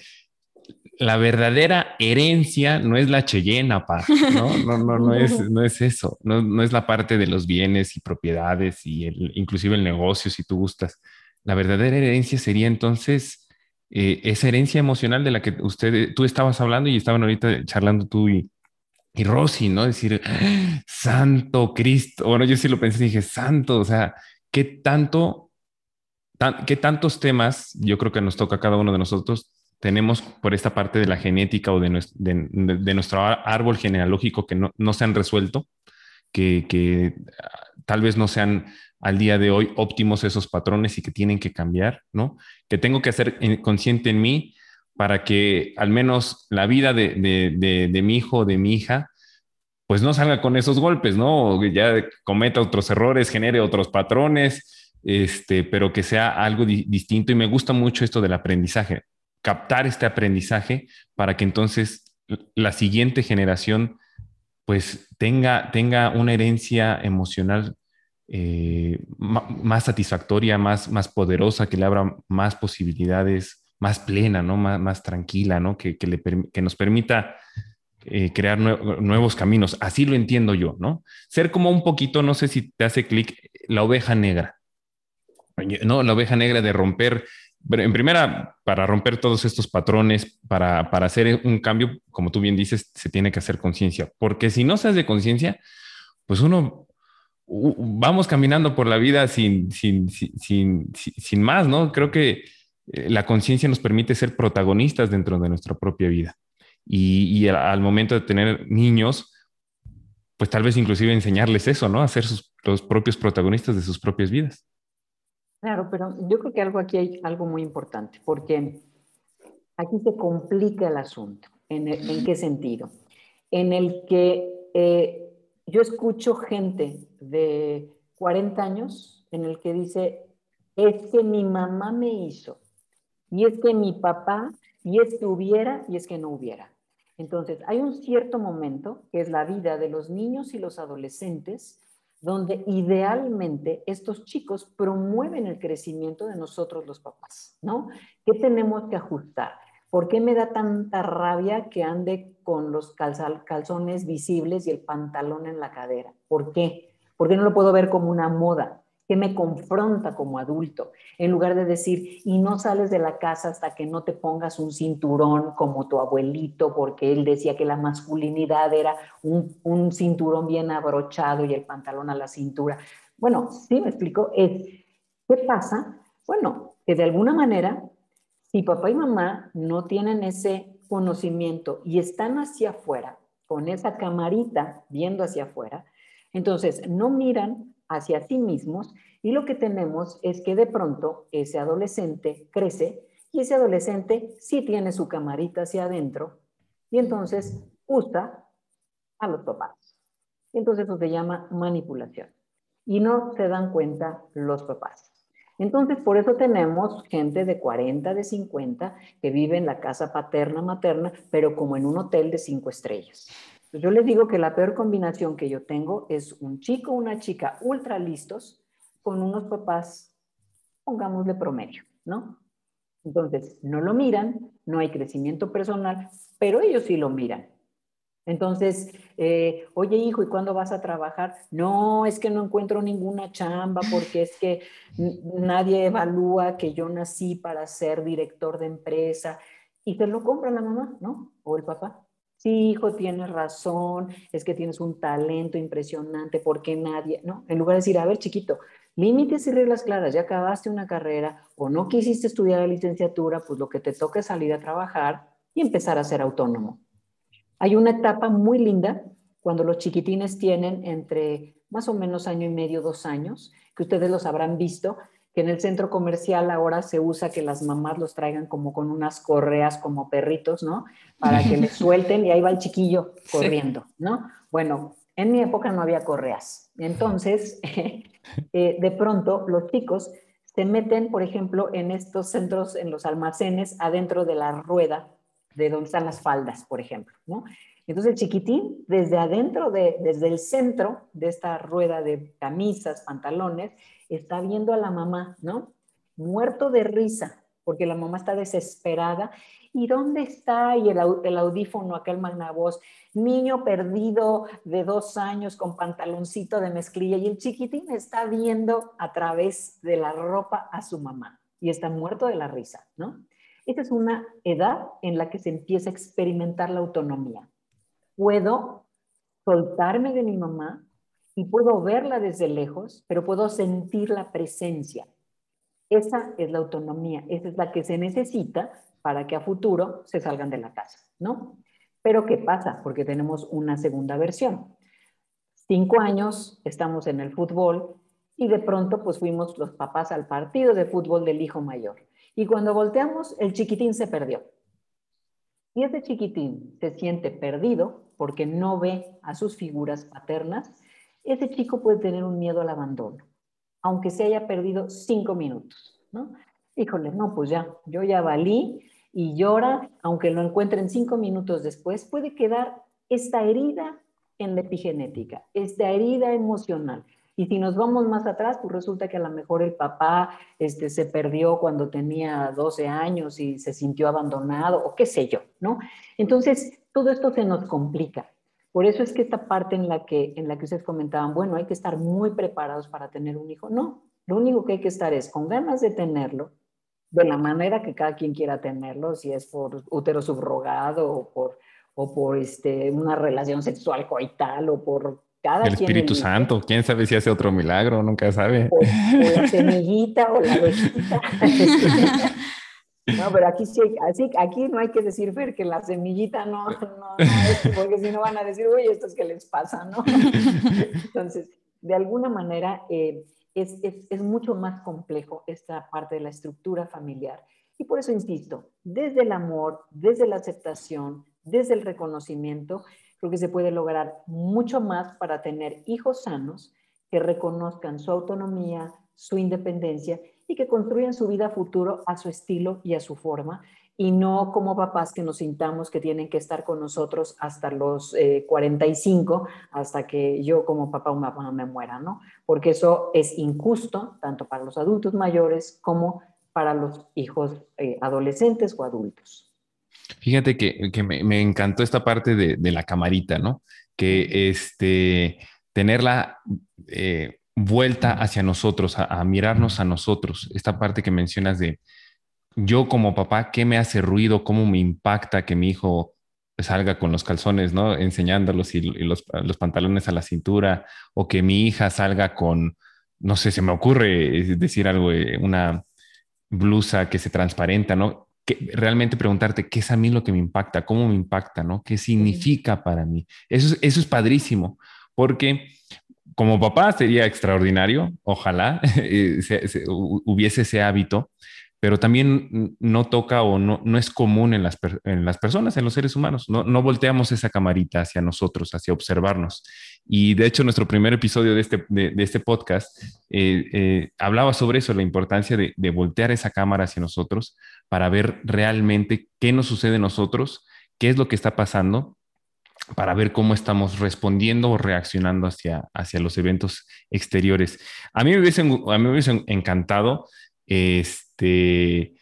La verdadera herencia no es la cheyena, pa, ¿no? No, no, no, es, no es eso, no, no, es la parte de los bienes y propiedades y el, inclusive el negocio, si tú gustas. La verdadera herencia sería entonces eh, esa herencia emocional de la que usted, tú estabas hablando y estaban ahorita charlando tú y, y Rosy, ¿no? Decir, Santo Cristo. Bueno, yo sí lo pensé y dije, Santo, o sea, ¿qué tanto, qué tantos temas yo creo que nos toca a cada uno de nosotros tenemos por esta parte de la genética o de nuestro, árbol genealógico que no, no se han resuelto? que, ah, tal vez no sean al día de hoy óptimos esos patrones y que tienen que cambiar, ¿no? Que tengo que hacer consciente en mí para que al menos la vida de, de mi hijo o de mi hija pues no salga con esos golpes, ¿no? Ya cometa otros errores, genere otros patrones, este, pero que sea algo distinto. Y me gusta mucho esto del aprendizaje, captar este aprendizaje para que entonces la siguiente generación pues tenga, tenga una herencia emocional eh, más satisfactoria, más, más poderosa, que le abra más posibilidades, más plena, ¿no? Más, más tranquila, ¿no? Que, que, le, que nos permita eh, crear nuevos caminos. Así lo entiendo yo, ¿no? Ser como un poquito, no sé si te hace clic, la oveja negra. No, la oveja negra de romper, en primera, para romper todos estos patrones, para, para hacer un cambio, como tú bien dices, se tiene que hacer conciencia, porque si no se hace conciencia, pues uno vamos caminando por la vida sin, sin, sin, sin, más, ¿no? Creo que eh, la conciencia nos permite ser protagonistas dentro de nuestra propia vida y, al momento de tener niños, pues tal vez inclusive enseñarles eso, ¿no? A ser los propios protagonistas de sus propias vidas. Claro, pero yo creo que algo aquí hay algo muy importante, porque aquí se complica el asunto. ¿En, en qué sentido? En el que eh, yo escucho gente de 40 años en el que dice, es que mi mamá me hizo, y es que mi papá, y es que hubiera, y es que no hubiera. Entonces, hay un cierto momento, que es la vida de los niños y los adolescentes, donde idealmente estos chicos promueven el crecimiento de nosotros los papás, ¿no? ¿Qué tenemos que ajustar? ¿Por qué me da tanta rabia que ande con los calzones visibles y el pantalón en la cadera? ¿Por qué? ¿Por qué no lo puedo ver como una moda? que me confronta como adulto, en lugar de decir, y no sales de la casa hasta que no te pongas un cinturón como tu abuelito, porque él decía que la masculinidad era un, un cinturón bien abrochado y el pantalón a la cintura. Bueno, sí me explico, ¿qué pasa? Bueno, que de alguna manera, si papá y mamá no tienen ese conocimiento y están hacia afuera, con esa camarita viendo hacia afuera, entonces no miran hacia sí mismos y lo que tenemos es que de pronto ese adolescente crece y ese adolescente sí tiene su camarita hacia adentro y entonces usa a los papás. Entonces eso se llama manipulación y no se dan cuenta los papás. Entonces, por eso tenemos gente de 40, de 50 que vive en la casa paterna, materna, pero como en un hotel de cinco estrellas. Yo les digo que la peor combinación que yo tengo es un chico una chica ultra listos con unos papás, pongámosle promedio, ¿no? Entonces, no lo miran, no hay crecimiento personal, pero ellos sí lo miran. Entonces, eh, oye hijo, ¿y cuándo vas a trabajar? No, es que no encuentro ninguna chamba porque es que nadie evalúa que yo nací para ser director de empresa. Y te lo compra la mamá, ¿no? O el papá sí, hijo, tienes razón, es que tienes un talento impresionante, porque nadie, no? En lugar de decir, a ver, chiquito, límites y reglas claras, ya acabaste una carrera o no quisiste estudiar la licenciatura, pues lo que te toca es salir a trabajar y empezar a ser autónomo. Hay una etapa muy linda cuando los chiquitines tienen entre más o menos año y medio, dos años, que ustedes los habrán visto, que en el centro comercial ahora se usa que las mamás los traigan como con unas correas como perritos, ¿no? Para que les suelten y ahí va el chiquillo corriendo, ¿no? Bueno, en mi época no había correas. Entonces, eh, de pronto los chicos se meten, por ejemplo, en estos centros, en los almacenes, adentro de la rueda de donde están las faldas, por ejemplo, ¿no? Entonces el chiquitín, desde adentro, de, desde el centro de esta rueda de camisas, pantalones, está viendo a la mamá, ¿no? Muerto de risa, porque la mamá está desesperada. ¿Y dónde está? Y el, audífono, aquel voz, niño perdido de dos años con pantaloncito de mezclilla. Y el chiquitín está viendo a través de la ropa a su mamá y está muerto de la risa, ¿no? Esta es una edad en la que se empieza a experimentar la autonomía. Puedo soltarme de mi mamá y puedo verla desde lejos, pero puedo sentir la presencia. Esa es la autonomía, esa es la que se necesita para que a futuro se salgan de la casa, ¿no? Pero ¿qué pasa? Porque tenemos una segunda versión. cinco años, estamos en el fútbol y de pronto pues fuimos los papás al partido de fútbol del hijo mayor. Y cuando volteamos, el chiquitín se perdió. Y ese chiquitín se siente perdido porque no ve a sus figuras paternas, ese chico puede tener un miedo al abandono, aunque se haya perdido cinco minutos, ¿no? Híjole, no, pues ya, yo ya valí y llora, aunque lo encuentren cinco minutos después, puede quedar esta herida en la epigenética, esta herida emocional. Y si nos vamos más atrás, pues resulta que a lo mejor el papá este, se perdió cuando tenía 12 años y se sintió abandonado o qué sé yo, ¿no? Entonces, todo esto se nos complica. Por eso es que esta parte en la que, en la que ustedes comentaban, bueno, hay que estar muy preparados para tener un hijo. No, lo único que hay que estar es con ganas de tenerlo, de la manera que cada quien quiera tenerlo, si es por útero subrogado o por, o por este, una relación sexual coital o por el Espíritu Santo, quién sabe si hace otro milagro, nunca sabe. O, la semillita o la abejita. no, pero aquí sí, así, aquí no hay que decir, Fer, que la semillita no, no, no es, porque si no van a decir, uy, esto es que les pasa, ¿no? Entonces, de alguna manera eh, es, es, es mucho más complejo esta parte de la estructura familiar. Y por eso insisto, desde el amor, desde la aceptación, desde el reconocimiento, Creo que se puede lograr mucho más para tener hijos sanos que reconozcan su autonomía, su independencia y que construyan su vida futuro a su estilo y a su forma y no como papás que nos sintamos que tienen que estar con nosotros hasta los 45, eh, hasta que yo como papá o mamá me muera, ¿no? Porque eso es injusto tanto para los adultos mayores como para los hijos eh, adolescentes o adultos. Fíjate que, me, encantó esta parte de, la camarita, ¿no? Que este, tenerla eh, vuelta hacia nosotros, a, mirarnos a nosotros, esta parte que mencionas de yo como papá, ¿qué me hace ruido? ¿Cómo me impacta que mi hijo salga con los calzones, ¿no? Enseñándolos y, los, los, pantalones a la cintura, o que mi hija salga con, no sé, se me ocurre decir algo, eh, una blusa que se transparenta, ¿no? Que realmente preguntarte qué es a mí lo que me impacta, cómo me impacta, ¿no? ¿Qué significa para mí? Eso es, eso es padrísimo, porque como papá sería extraordinario, ojalá eh, hubiese ese hábito, pero también no toca o no, no es común en las, en las personas, en los seres humanos. No, no volteamos esa camarita hacia nosotros, hacia observarnos. Y de hecho, nuestro primer episodio de este, de, este podcast eh, eh, hablaba sobre eso, la importancia de, de, voltear esa cámara hacia nosotros para ver realmente qué nos sucede a nosotros, qué es lo que está pasando, para ver cómo estamos respondiendo o reaccionando hacia, hacia los eventos exteriores. A mí me hubiese, a mí me hubiese encantado este,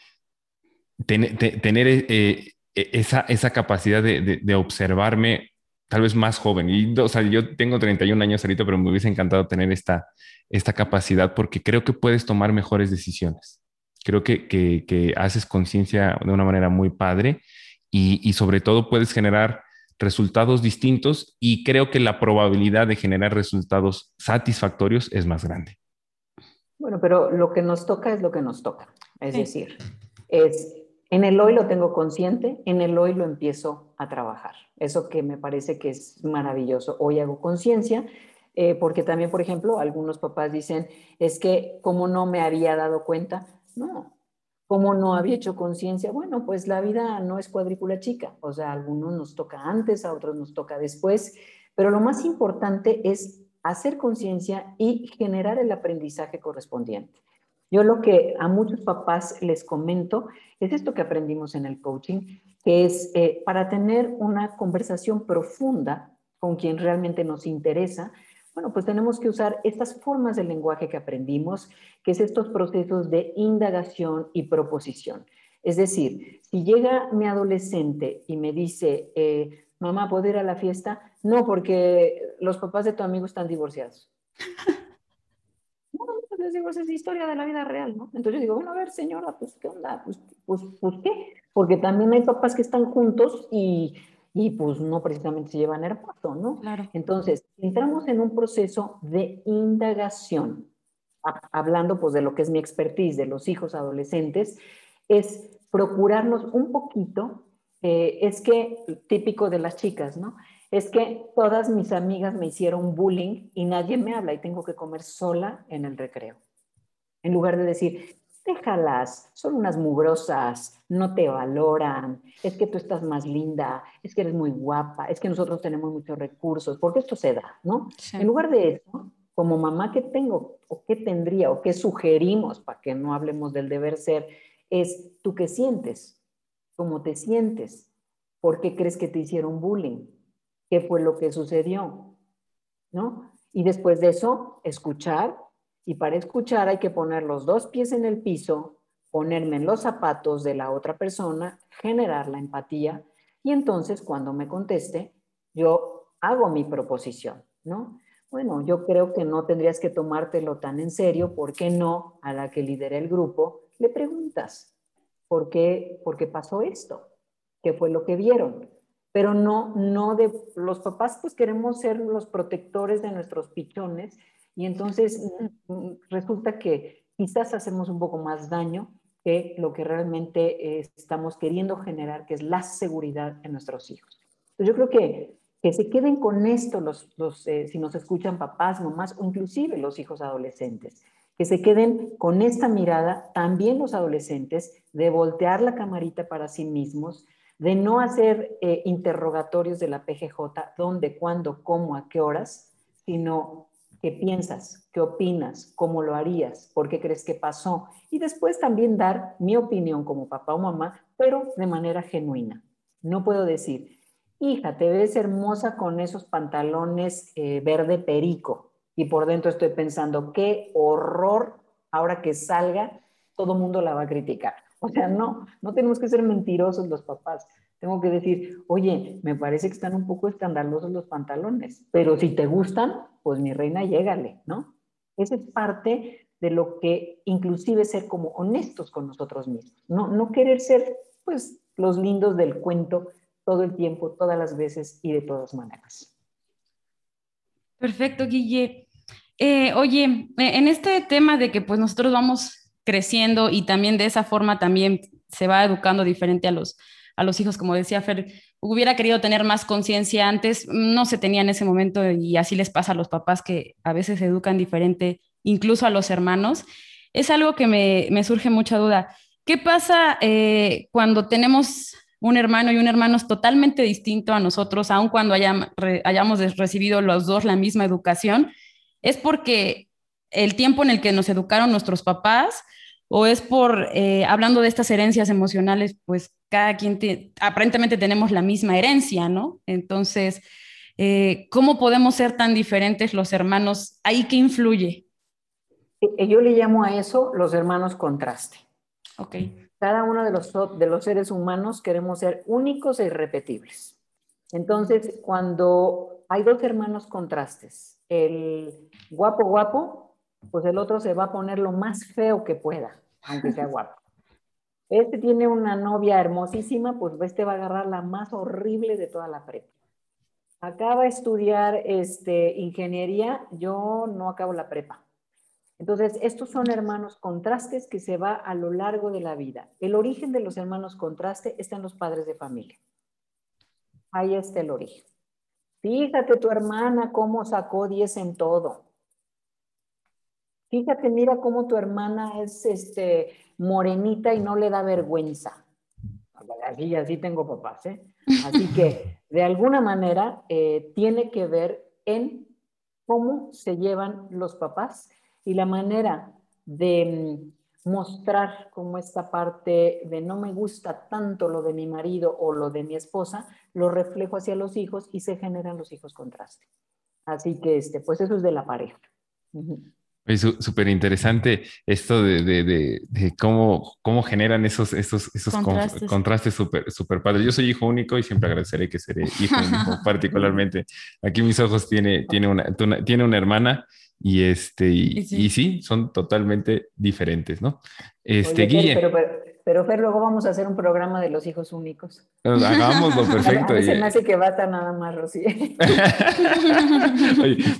tener eh, esa, esa capacidad de observarme tal vez más joven. Y, o sea, yo tengo 31 años ahorita, pero me hubiese encantado tener esta, esta capacidad porque creo que puedes tomar mejores decisiones. Creo que, que, haces conciencia de una manera muy padre y, y, sobre todo puedes generar resultados distintos y creo que la probabilidad de generar resultados satisfactorios es más grande. Bueno, pero lo que nos toca es lo que nos toca. Es decir, es en el hoy lo tengo consciente, en el hoy lo empiezo a trabajar. Eso que me parece que es maravilloso. Hoy hago conciencia, eh, porque también, por ejemplo, algunos papás dicen, es que como no me había dado cuenta, no, como no había hecho conciencia, bueno, pues la vida no es cuadrícula chica, o sea, a algunos nos toca antes, a otros nos toca después, pero lo más importante es hacer conciencia y generar el aprendizaje correspondiente. Yo lo que a muchos papás les comento es esto que aprendimos en el coaching, que es eh, para tener una conversación profunda con quien realmente nos interesa, bueno, pues tenemos que usar estas formas de lenguaje que aprendimos, que es estos procesos de indagación y proposición. Es decir, si llega mi adolescente y me dice, eh, mamá, ¿puedo ir a la fiesta? No, porque los papás de tu amigo están divorciados. les digo, esa es historia de la vida real, ¿no? Entonces yo digo, bueno, a ver, señora, pues, ¿qué onda? Pues, pues, pues ¿qué? Porque también hay papás que están juntos y, y pues no precisamente se llevan hermoso, ¿no? Claro. Entonces, entramos en un proceso de indagación, hablando pues de lo que es mi expertise de los hijos adolescentes, es procurarnos un poquito, eh, es que típico de las chicas, ¿no? Es que todas mis amigas me hicieron bullying y nadie me habla y tengo que comer sola en el recreo. En lugar de decir, déjalas, son unas mugrosas, no te valoran, es que tú estás más linda, es que eres muy guapa, es que nosotros tenemos muchos recursos, porque esto se da, ¿no? En lugar de eso, como mamá, ¿qué tengo o qué tendría o qué sugerimos para que no hablemos del deber ser? Es tú qué sientes, cómo te sientes, por qué crees que te hicieron bullying, qué fue lo que sucedió, ¿no? Y después de eso, escuchar y para escuchar hay que poner los dos pies en el piso, ponerme en los zapatos de la otra persona, generar la empatía y entonces cuando me conteste, yo hago mi proposición, ¿no? Bueno, yo creo que no tendrías que tomártelo tan en serio, ¿por qué no? A la que lidera el grupo, le preguntas, ¿por qué, ¿por qué pasó esto? ¿Qué fue lo que vieron? Pero no, no de, los papás pues queremos ser los protectores de nuestros pichones y entonces mm, resulta que quizás hacemos un poco más daño que lo que realmente estamos queriendo generar, que es la seguridad en nuestros hijos. Entonces yo creo que, que se queden con esto los, los eh, si nos escuchan papás, mamás o inclusive los hijos adolescentes, que se queden con esta mirada, también los adolescentes, de voltear la camarita para sí mismos, de no hacer eh, interrogatorios de la PGJ, dónde, cuándo, cómo, a qué horas, sino qué piensas, qué opinas, cómo lo harías, por qué crees que pasó. Y después también dar mi opinión como papá o mamá, pero de manera genuina. No puedo decir, hija, te ves hermosa con esos pantalones eh, verde perico. Y por dentro estoy pensando, qué horror, ahora que salga, todo mundo la va a criticar. O sea, no, no tenemos que ser mentirosos los papás. Tengo que decir, oye, me parece que están un poco escandalosos los pantalones, pero si te gustan, pues mi reina, llégale, ¿no? Esa es parte de lo que inclusive ser como honestos con nosotros mismos, no, no querer ser pues los lindos del cuento todo el tiempo, todas las veces y de todas maneras. Perfecto, Guille. Eh, oye, eh, en este tema de que pues nosotros vamos creciendo y también de esa forma también se va educando diferente a los, a los hijos, como decía Fer, hubiera querido tener más conciencia antes, no se tenía en ese momento y así les pasa a los papás que a veces educan diferente, incluso a los hermanos. Es algo que me, surge mucha duda. ¿Qué pasa eh, cuando tenemos un hermano y un hermano totalmente distinto a nosotros, aun cuando hayamos recibido los dos la misma educación? ¿Es porque el tiempo en el que nos educaron nuestros papás o es por, eh, hablando de estas herencias emocionales, pues cada quien, aparentemente tenemos la misma herencia, ¿no? Entonces, eh, ¿cómo podemos ser tan diferentes los hermanos? ¿Ahí qué influye? Eh, yo le llamo a eso los hermanos contraste. Ok. Cada uno de los, de los seres humanos queremos ser únicos e irrepetibles. Entonces, cuando hay dos hermanos contrastes, el guapo guapo, pues el otro se va a poner lo más feo que pueda aunque sea guapo. Este tiene una novia hermosísima, pues este va a agarrar la más horrible de toda la prepa. Acaba de estudiar este, ingeniería, yo no acabo la prepa. Entonces, estos son hermanos contrastes que se va a lo largo de la vida. El origen de los hermanos contraste está en los padres de familia. Ahí está el origen. Fíjate tu hermana cómo sacó 10 en todo. Fíjate, mira cómo tu hermana es este, morenita y no le da vergüenza. Así, así tengo papás, ¿eh? Así que, de alguna manera, eh, tiene que ver en cómo se llevan los papás y la manera de mm, mostrar como esta parte de no me gusta tanto lo de mi marido o lo de mi esposa, lo reflejo hacia los hijos y se generan los hijos contraste. Así que, este, pues eso es de la pareja. Es súper interesante esto de, cómo, cómo generan esos, esos, esos contrastes súper super padres. Yo soy hijo único y siempre agradeceré que seré hijo único, particularmente. Aquí mis ojos tiene, tiene, una, tiene una hermana y, este, y, sí. son totalmente diferentes, ¿no? Este, Guille. Pero Fer, luego vamos a hacer un programa de los hijos únicos. Hagámoslo, perfecto. A, se me hace que basta nada más, Rocío.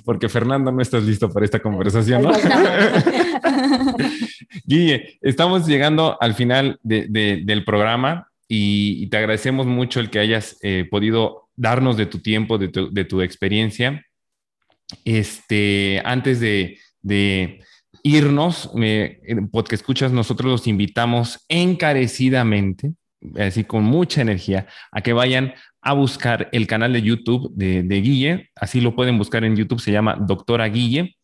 porque Fernando no estás listo para esta conversación, ¿no? Guille, estamos llegando al final del programa y, te agradecemos mucho el que hayas eh, podido darnos de tu tiempo, de tu, experiencia. Este, antes de, irnos, porque escuchas, nosotros los invitamos encarecidamente, así con mucha energía, a que vayan a buscar el canal de YouTube de, Guille. Así lo pueden buscar en YouTube, se llama Doctora Guille.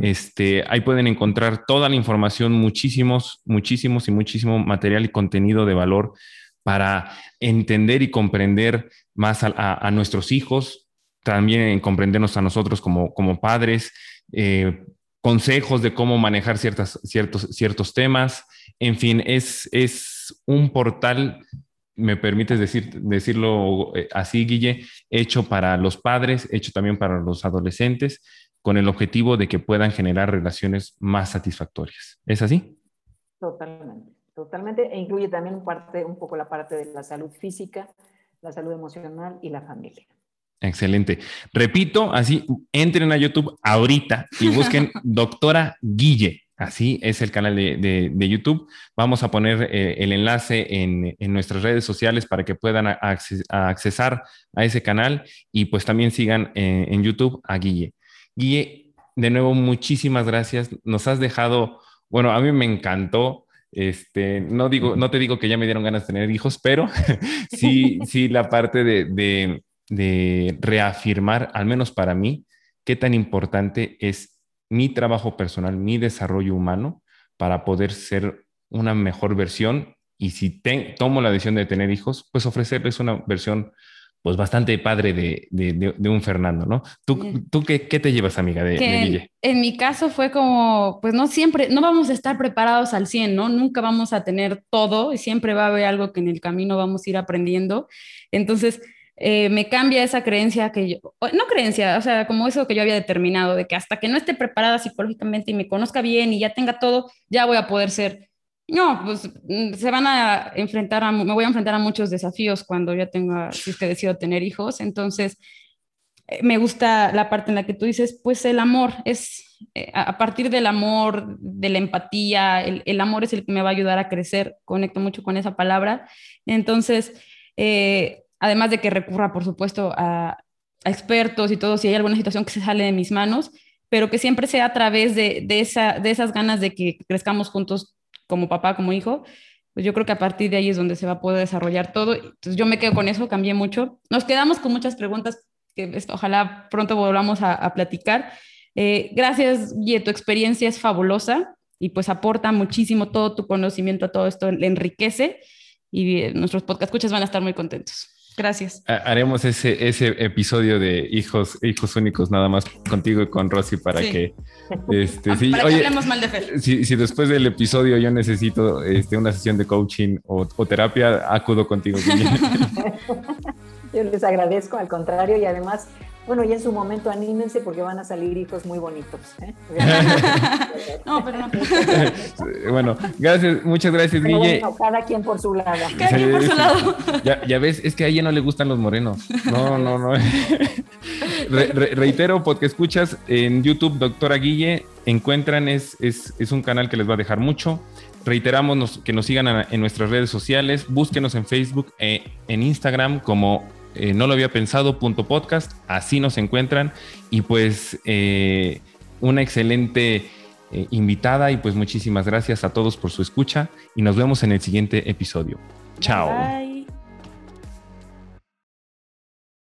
Este, ahí pueden encontrar toda la información, muchísimos, muchísimos y muchísimo material y contenido de valor para entender y comprender más a, nuestros hijos, también comprendernos a nosotros como, como padres, eh, consejos de cómo manejar ciertas, ciertos, ciertos temas. En fin, es, es un portal, me permites decir, decirlo eh, así, Guille, hecho para los padres, hecho también para los adolescentes, con el objetivo de que puedan generar relaciones más satisfactorias. ¿Es así? Totalmente, totalmente. E incluye también parte, un poco la parte de la salud física, la salud emocional y la familia. Excelente. Repito, así, entren a YouTube ahorita y busquen doctora Guille. Así es el canal de, YouTube. Vamos a poner eh, el enlace en, nuestras redes sociales para que puedan accesar a ese canal y pues también sigan eh, en YouTube a Guille. Guille, de nuevo, muchísimas gracias. Nos has dejado, bueno, a mí me encantó. Este, no digo, no te digo que ya me dieron ganas de tener hijos, pero sí, sí, la parte de, de reafirmar, al menos para mí, qué tan importante es mi trabajo personal, mi desarrollo humano para poder ser una mejor versión y si tomo la decisión de tener hijos, pues ofrecerles una versión pues bastante padre de, de, un Fernando, ¿no? ¿Tú, tú qué, qué, te llevas, amiga, de, Guille? En, mi caso fue como, pues no siempre, no vamos a estar preparados al 100, ¿no? Nunca vamos a tener todo y siempre va a haber algo que en el camino vamos a ir aprendiendo. Entonces, eh, me cambia esa creencia que yo, no creencia, o sea, como eso que yo había determinado, de que hasta que no esté preparada psicológicamente y me conozca bien y ya tenga todo, ya voy a poder ser no, pues mm, se van a enfrentar, a, me voy a enfrentar a muchos desafíos cuando ya tenga, si es que decido tener hijos. Entonces, eh, me gusta la parte en la que tú dices, pues el amor es, eh, a partir del amor, de la empatía, el, amor es el que me va a ayudar a crecer. Conecto mucho con esa palabra. Entonces, eh, además de que recurra, por supuesto, a, expertos y todo, si hay alguna situación que se sale de mis manos, pero que siempre sea a través de, de, esa, de esas ganas de que crezcamos juntos como papá, como hijo, pues yo creo que a partir de ahí es donde se va a poder desarrollar todo. Entonces yo me quedo con eso, cambié mucho. Nos quedamos con muchas preguntas que ojalá pronto volvamos a, platicar. Eh, gracias, y tu experiencia es fabulosa y pues aporta muchísimo todo tu conocimiento a todo esto, le enriquece y eh, nuestros podcast escuchas van a estar muy contentos. Gracias. Haremos ese, ese episodio de hijos, hijos únicos nada más contigo y con Rosy para que, este, sí, para que hablemos mal de Fer. Si, si, después del episodio yo necesito este, una sesión de coaching o, o terapia, acudo contigo. yo les agradezco, al contrario, y además bueno, y en su momento anímense porque van a salir hijos muy bonitos. ¿eh? no, pero no. bueno, gracias, muchas gracias, Guille. cada quien por su lado. Cada quien por su lado. Ya, ves, es que a ella no le gustan los morenos. No, no, no. reitero, porque escuchas en YouTube, doctora Guille, encuentran, es, es, es un canal que les va a dejar mucho. Reiteramos que nos sigan en nuestras redes sociales, búsquenos en Facebook e en Instagram como eh, no lo había pensado, punto podcast, así nos encuentran y pues eh, una excelente eh, invitada y pues muchísimas gracias a todos por su escucha y nos vemos en el siguiente episodio. Chao.